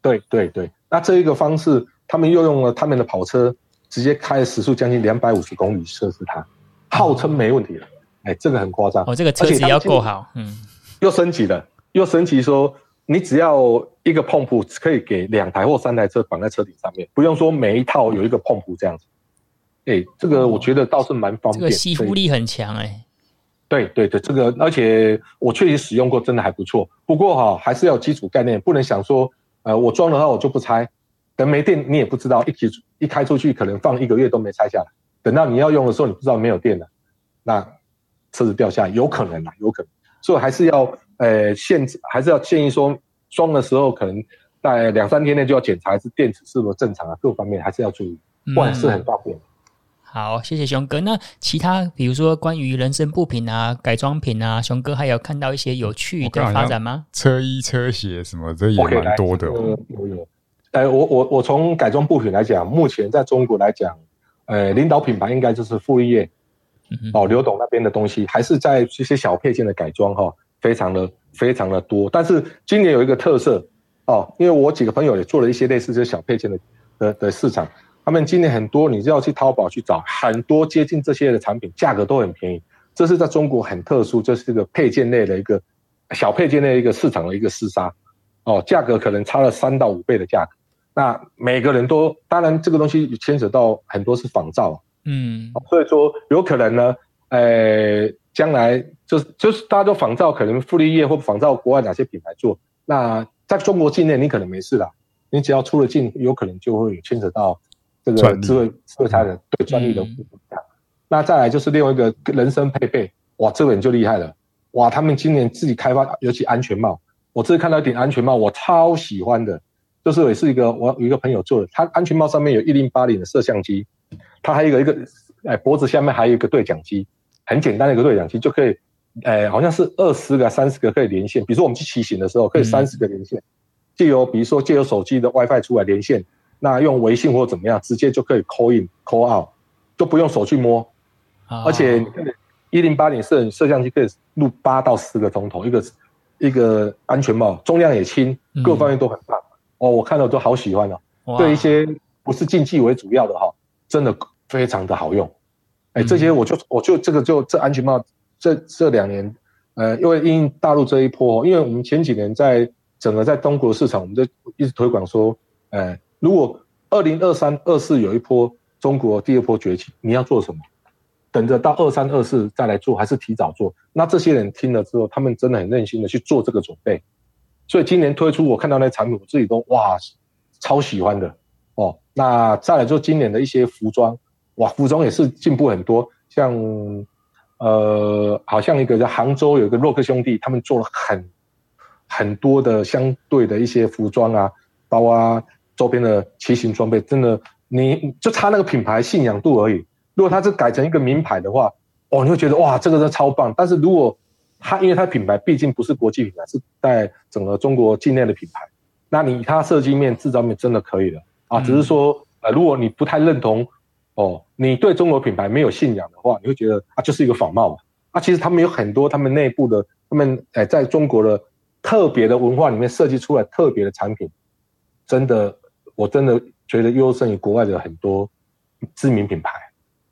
对对对，那这一个方式，他们又用了他们的跑车，直接开时速将近两百五十公里测试它，号称没问题了。哎，这个很夸张。哦，这个车子要够好，嗯，又升级了，又升级说。你只要一个碰布可以给两台或三台车绑在车顶上面，不用说每一套有一个碰布这样子。哎、欸，这个我觉得倒是蛮方便，这个吸附力很强哎、欸。对对对，这个而且我确实使用过，真的还不错。不过哈，还是要有基础概念，不能想说，呃，我装了后我就不拆，等没电你也不知道，一起一开出去可能放一个月都没拆下来，等到你要用的时候你不知道没有电了，那车子掉下来有可能啊，有可能，所以还是要。呃，限制还是要建议说，装的时候可能在两三天内就要检查，是电池是否正常啊，各方面还是要注意，不然是很方便。好，谢谢熊哥。那其他比如说关于人身部品啊、改装品啊，熊哥还有看到一些有趣的发展吗？车衣、车鞋什么这也蛮多的。哦有有。呃，我我我从改装布品来讲，目前在中国来讲，呃，领导品牌应该就是富力业，哦，刘董那边的东西，还是在这些小配件的改装哈。非常的非常的多，但是今年有一个特色哦，因为我几个朋友也做了一些类似这些小配件的的的市场，他们今年很多，你就要去淘宝去找很多接近这些的产品，价格都很便宜。这是在中国很特殊，就是一个配件类的一个小配件类的一个市场的一个厮杀哦，价格可能差了三到五倍的价格。那每个人都，当然这个东西牵扯到很多是仿造，嗯，所以说有可能呢，呃。将来就是就是大家都仿造，可能富力业或仿造国外哪些品牌做，那在中国境内你可能没事啦，你只要出了境，有可能就会牵扯到这个智慧智慧财产对专利的。那再来就是另外一个人身配备，哇，这个人就厉害了，哇，他们今年自己开发，尤其安全帽，我这次看到一顶安全帽，我超喜欢的，就是也是一个我有一个朋友做的，他安全帽上面有一零八零的摄像机，他还有一个一个哎脖子下面还有一个对讲机。很简单的一个对讲机就可以，哎，好像是二十个、三十个可以连线。比如说我们去骑行的时候，可以三十个连线，借由比如说借由手机的 WiFi 出来连线，那用微信或者怎么样，直接就可以 call in call out，就不用手去摸。而且一零八零摄摄像机可以录八到十个钟头，一个一个安全帽，重量也轻，各方面都很棒。嗯、哦，我看到都好喜欢哦。哇对一些不是竞技为主要的哈，真的非常的好用。哎，这些我就我就这个就这安全帽这这两年，呃，因为因大陆这一波，因为我们前几年在整个在中国市场，我们就一直推广说，呃，如果二零二三二四有一波中国第二波崛起，你要做什么？等着到二三二四再来做，还是提早做？那这些人听了之后，他们真的很任性的去做这个准备。所以今年推出，我看到那产品，我自己都哇，超喜欢的哦。那再来做今年的一些服装，哇，服装也是进步很多。像呃，好像一个在杭州有一个洛克兄弟，他们做了很很多的相对的一些服装啊，包啊周边的骑行装备，真的你就差那个品牌信仰度而已。如果它是改成一个名牌的话，哦，你会觉得哇，这个是超棒。但是如果它因为它品牌毕竟不是国际品牌，是在整个中国境内的品牌，那你它设计面、制造面真的可以了啊。只是说，呃，如果你不太认同，哦，你对中国品牌没有信仰的话，你会觉得啊，就是一个仿冒嘛。啊，其实他们有很多他们内部的，他们哎，在中国的特别的文化里面设计出来特别的产品，真的，我真的觉得优胜于国外的很多知名品牌。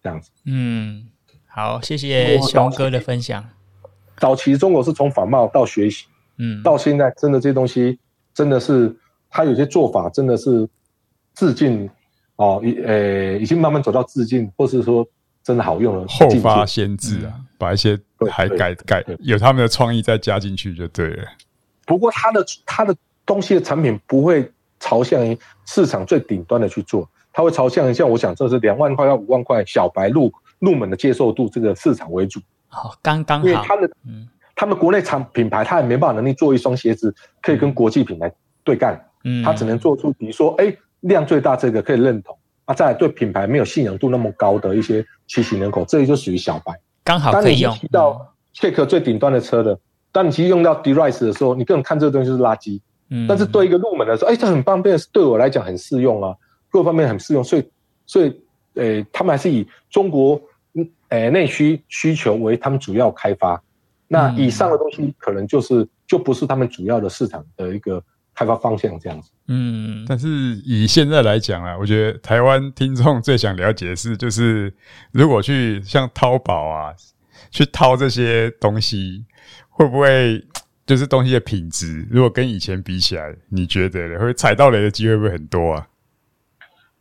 这样子，嗯，好，谢谢熊哥的分享。早期中国是从仿冒到学习，嗯，到现在真的这些东西真的是，他有些做法真的是致敬哦，已呃，已经慢慢走到致敬，或是说真的好用了，后发先至啊，嗯、把一些还改改有他们的创意再加进去就对了。不过他的他的东西的产品不会朝向于市场最顶端的去做。它会朝向像我想，这是两万块到五万块小白入入门的接受度这个市场为主。好，刚刚好。因为他们，嗯，他们国内产品牌，他也没办法能力做一双鞋子可以跟国际品牌对干。嗯，他只能做出比如说，哎，量最大这个可以认同。啊，再来对品牌没有信仰度那么高的一些骑行人口，这里就属于小白，刚好可以用。当你提到 Check 最顶端的车的，当你其实用到 derise 的时候，你更看这个东西是垃圾。嗯，但是对一个入门的时候，哎，这很方便，对我来讲很适用啊。各方面很适用，所以，所以，呃、欸，他们还是以中国，呃，内需需求为他们主要开发。那以上的东西可能就是就不是他们主要的市场的一个开发方向这样子。嗯，但是以现在来讲啊，我觉得台湾听众最想了解的是，就是如果去像淘宝啊，去淘这些东西，会不会就是东西的品质，如果跟以前比起来，你觉得会踩到雷的机会会不会很多啊？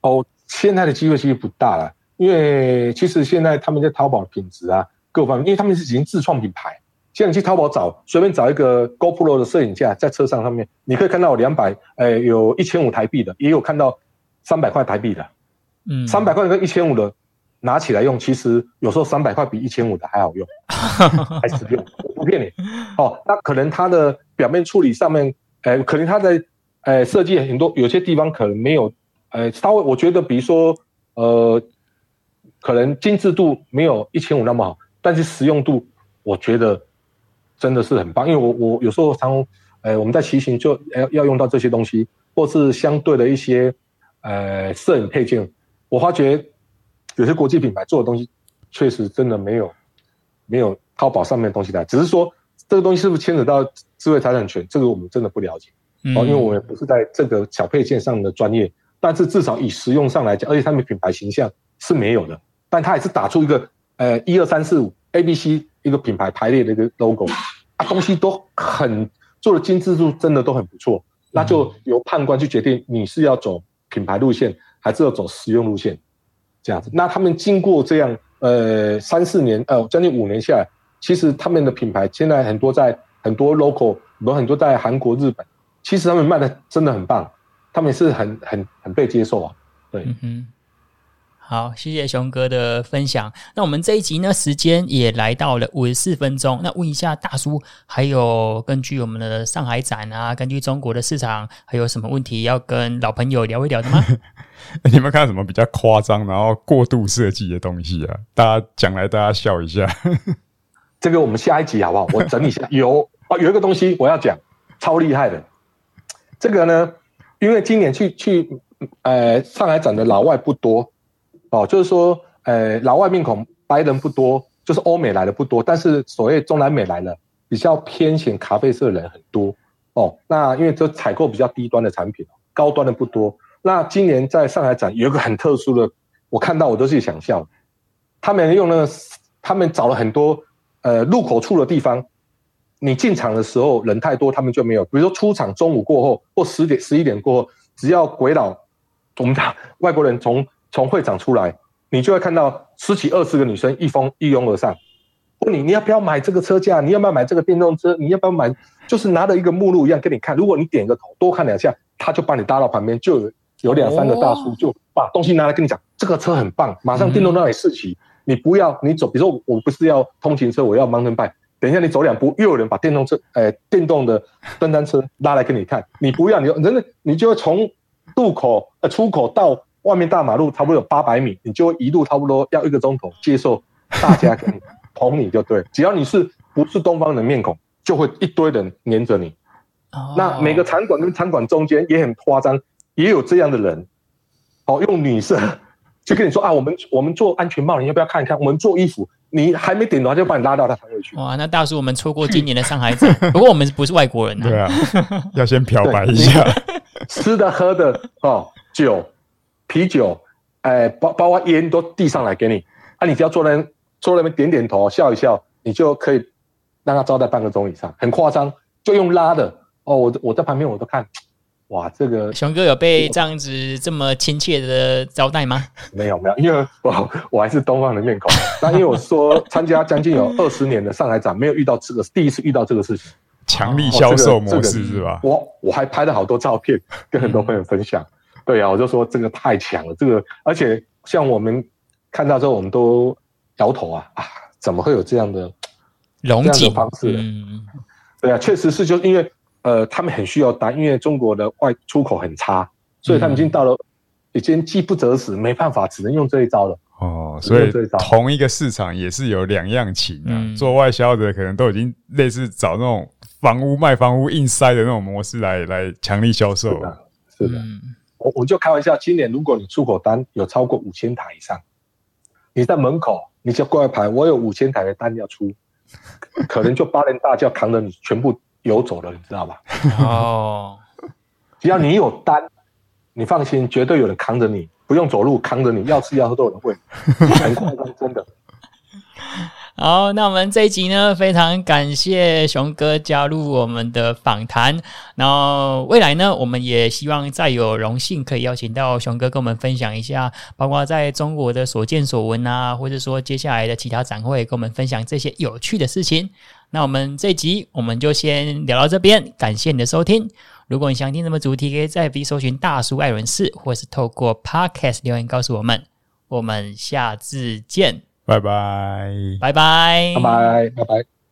哦，现在的机会其实不大了，因为其实现在他们在淘宝的品质啊，各方面，因为他们是已经自创品牌。现在你去淘宝找，随便找一个 GoPro 的摄影架在车上上面，你可以看到两百，诶，有一千五台币的，也有看到三百块台币的。嗯，三百块跟一千五的拿起来用，其实有时候三百块比一千五的还好用，还实用，我不骗你。哦，那可能它的表面处理上面，诶，可能它的诶设计很多，有些地方可能没有。呃，稍微我觉得，比如说，呃，可能精致度没有一千五那么好，但是实用度，我觉得真的是很棒。因为我我有时候常，呃，我们在骑行就要要用到这些东西，或是相对的一些呃摄影配件，我发觉有些国际品牌做的东西，确实真的没有没有淘宝上面的东西来。只是说这个东西是不是牵扯到智慧财产权，这个我们真的不了解。哦，因为我们不是在这个小配件上的专业。但是至少以实用上来讲，而且他们品牌形象是没有的，但他也是打出一个呃一二三四五 A B C 一个品牌排列的一个 logo 啊，东西都很做的精致度真的都很不错，那就由判官去决定你是要走品牌路线还是要走实用路线，这样子。那他们经过这样呃三四年呃将近五年下来，其实他们的品牌现在很多在很多 local 有很多在韩国、日本，其实他们卖的真的很棒。他们也是很很很被接受啊，对，嗯哼，好，谢谢熊哥的分享。那我们这一集呢，时间也来到了五十四分钟。那问一下大叔，还有根据我们的上海展啊，根据中国的市场，还有什么问题要跟老朋友聊一聊的吗？你们看到什么比较夸张，然后过度设计的东西啊？大家讲来，大家笑一下。这个我们下一集好不好？我整理一下。有啊，有一个东西我要讲，超厉害的。这个呢？因为今年去去，呃，上海展的老外不多，哦，就是说，呃，老外面孔白人不多，就是欧美来的不多，但是所谓中南美来的比较偏显咖啡色的人很多哦。那因为这采购比较低端的产品，高端的不多。那今年在上海展有一个很特殊的，我看到我都是想笑。他们用那个，他们找了很多呃入口处的地方，你进场的时候人太多，他们就没有。比如说出场中午过后或十点十一点过后，只要鬼佬我们讲外国人从从会场出来。你就会看到十几二十个女生一蜂一拥而上，问你你要不要买这个车架？你要不要买这个电动车？你要不要买？就是拿着一个目录一样给你看。如果你点个头多看两下，他就把你搭到旁边，就有两三个大叔就把东西拿来跟你讲，这个车很棒，马上电动让你试骑。你不要你走，比如说我不是要通勤车，我要 mountain bike。等一下你走两步，又有人把电动车，呃，电动的登山车拉来给你看。你不要，你真的你就会从渡口呃出口到。外面大马路差不多有八百米，你就会一路差不多要一个钟头接受大家给你捧你就对，只要你是不是东方人面孔，就会一堆人黏着你。Oh. 那每个场馆跟场馆中间也很夸张，也有这样的人，哦，用女色 就跟你说啊，我们我们做安全帽，你要不要看一看？我们做衣服，你还没点的话就把你拉到他场里去。哇，那大叔，我们错过今年的上海展，不过我们不是外国人啊。对啊，要先漂白一下，吃的喝的哦，酒。啤酒，哎，包包括烟都递上来给你，啊，你只要坐在坐在那边点点头，笑一笑，你就可以让他招待半个钟以上，很夸张，就用拉的哦。我我在旁边我都看，哇，这个熊哥有被这样子这么亲切的招待吗？没有没有，因为我我还是东方的面孔。那因为我说参加将近有 二十年的上海展，没有遇到这个，第一次遇到这个事情，强力销售模式是吧？我我还拍了好多照片，跟很多朋友分享。对啊，我就说这个太强了，这个而且像我们看到之后，我们都摇头啊啊，怎么会有这样的龙井方式？嗯，对啊，确实是，就是因为呃，他们很需要单，因为中国的外出口很差，所以他们已经到了已经饥不择食，没办法，只能用这一招了。哦，所以同一个市场也是有两样情啊。嗯、做外销的可能都已经类似找那种房屋卖房屋硬塞的那种模式来来强力销售。是的，是的。嗯我我就开玩笑，今年如果你出口单有超过五千台以上，你在门口你就挂牌，我有五千台的单要出，可能就八连大轿扛着你全部游走了，你知道吧？哦，只要你有单，你放心，绝对有人扛着你，不用走路扛着你，要吃要喝都有人会，很夸张，真的。好，那我们这一集呢，非常感谢熊哥加入我们的访谈。然后未来呢，我们也希望再有荣幸可以邀请到熊哥跟我们分享一下，包括在中国的所见所闻啊，或者说接下来的其他展会，跟我们分享这些有趣的事情。那我们这一集我们就先聊到这边，感谢你的收听。如果你想听什么主题，可以在 B 搜寻大叔爱轮事，或是透过 Podcast 留言告诉我们。我们下次见。拜拜，拜拜，拜拜，拜拜。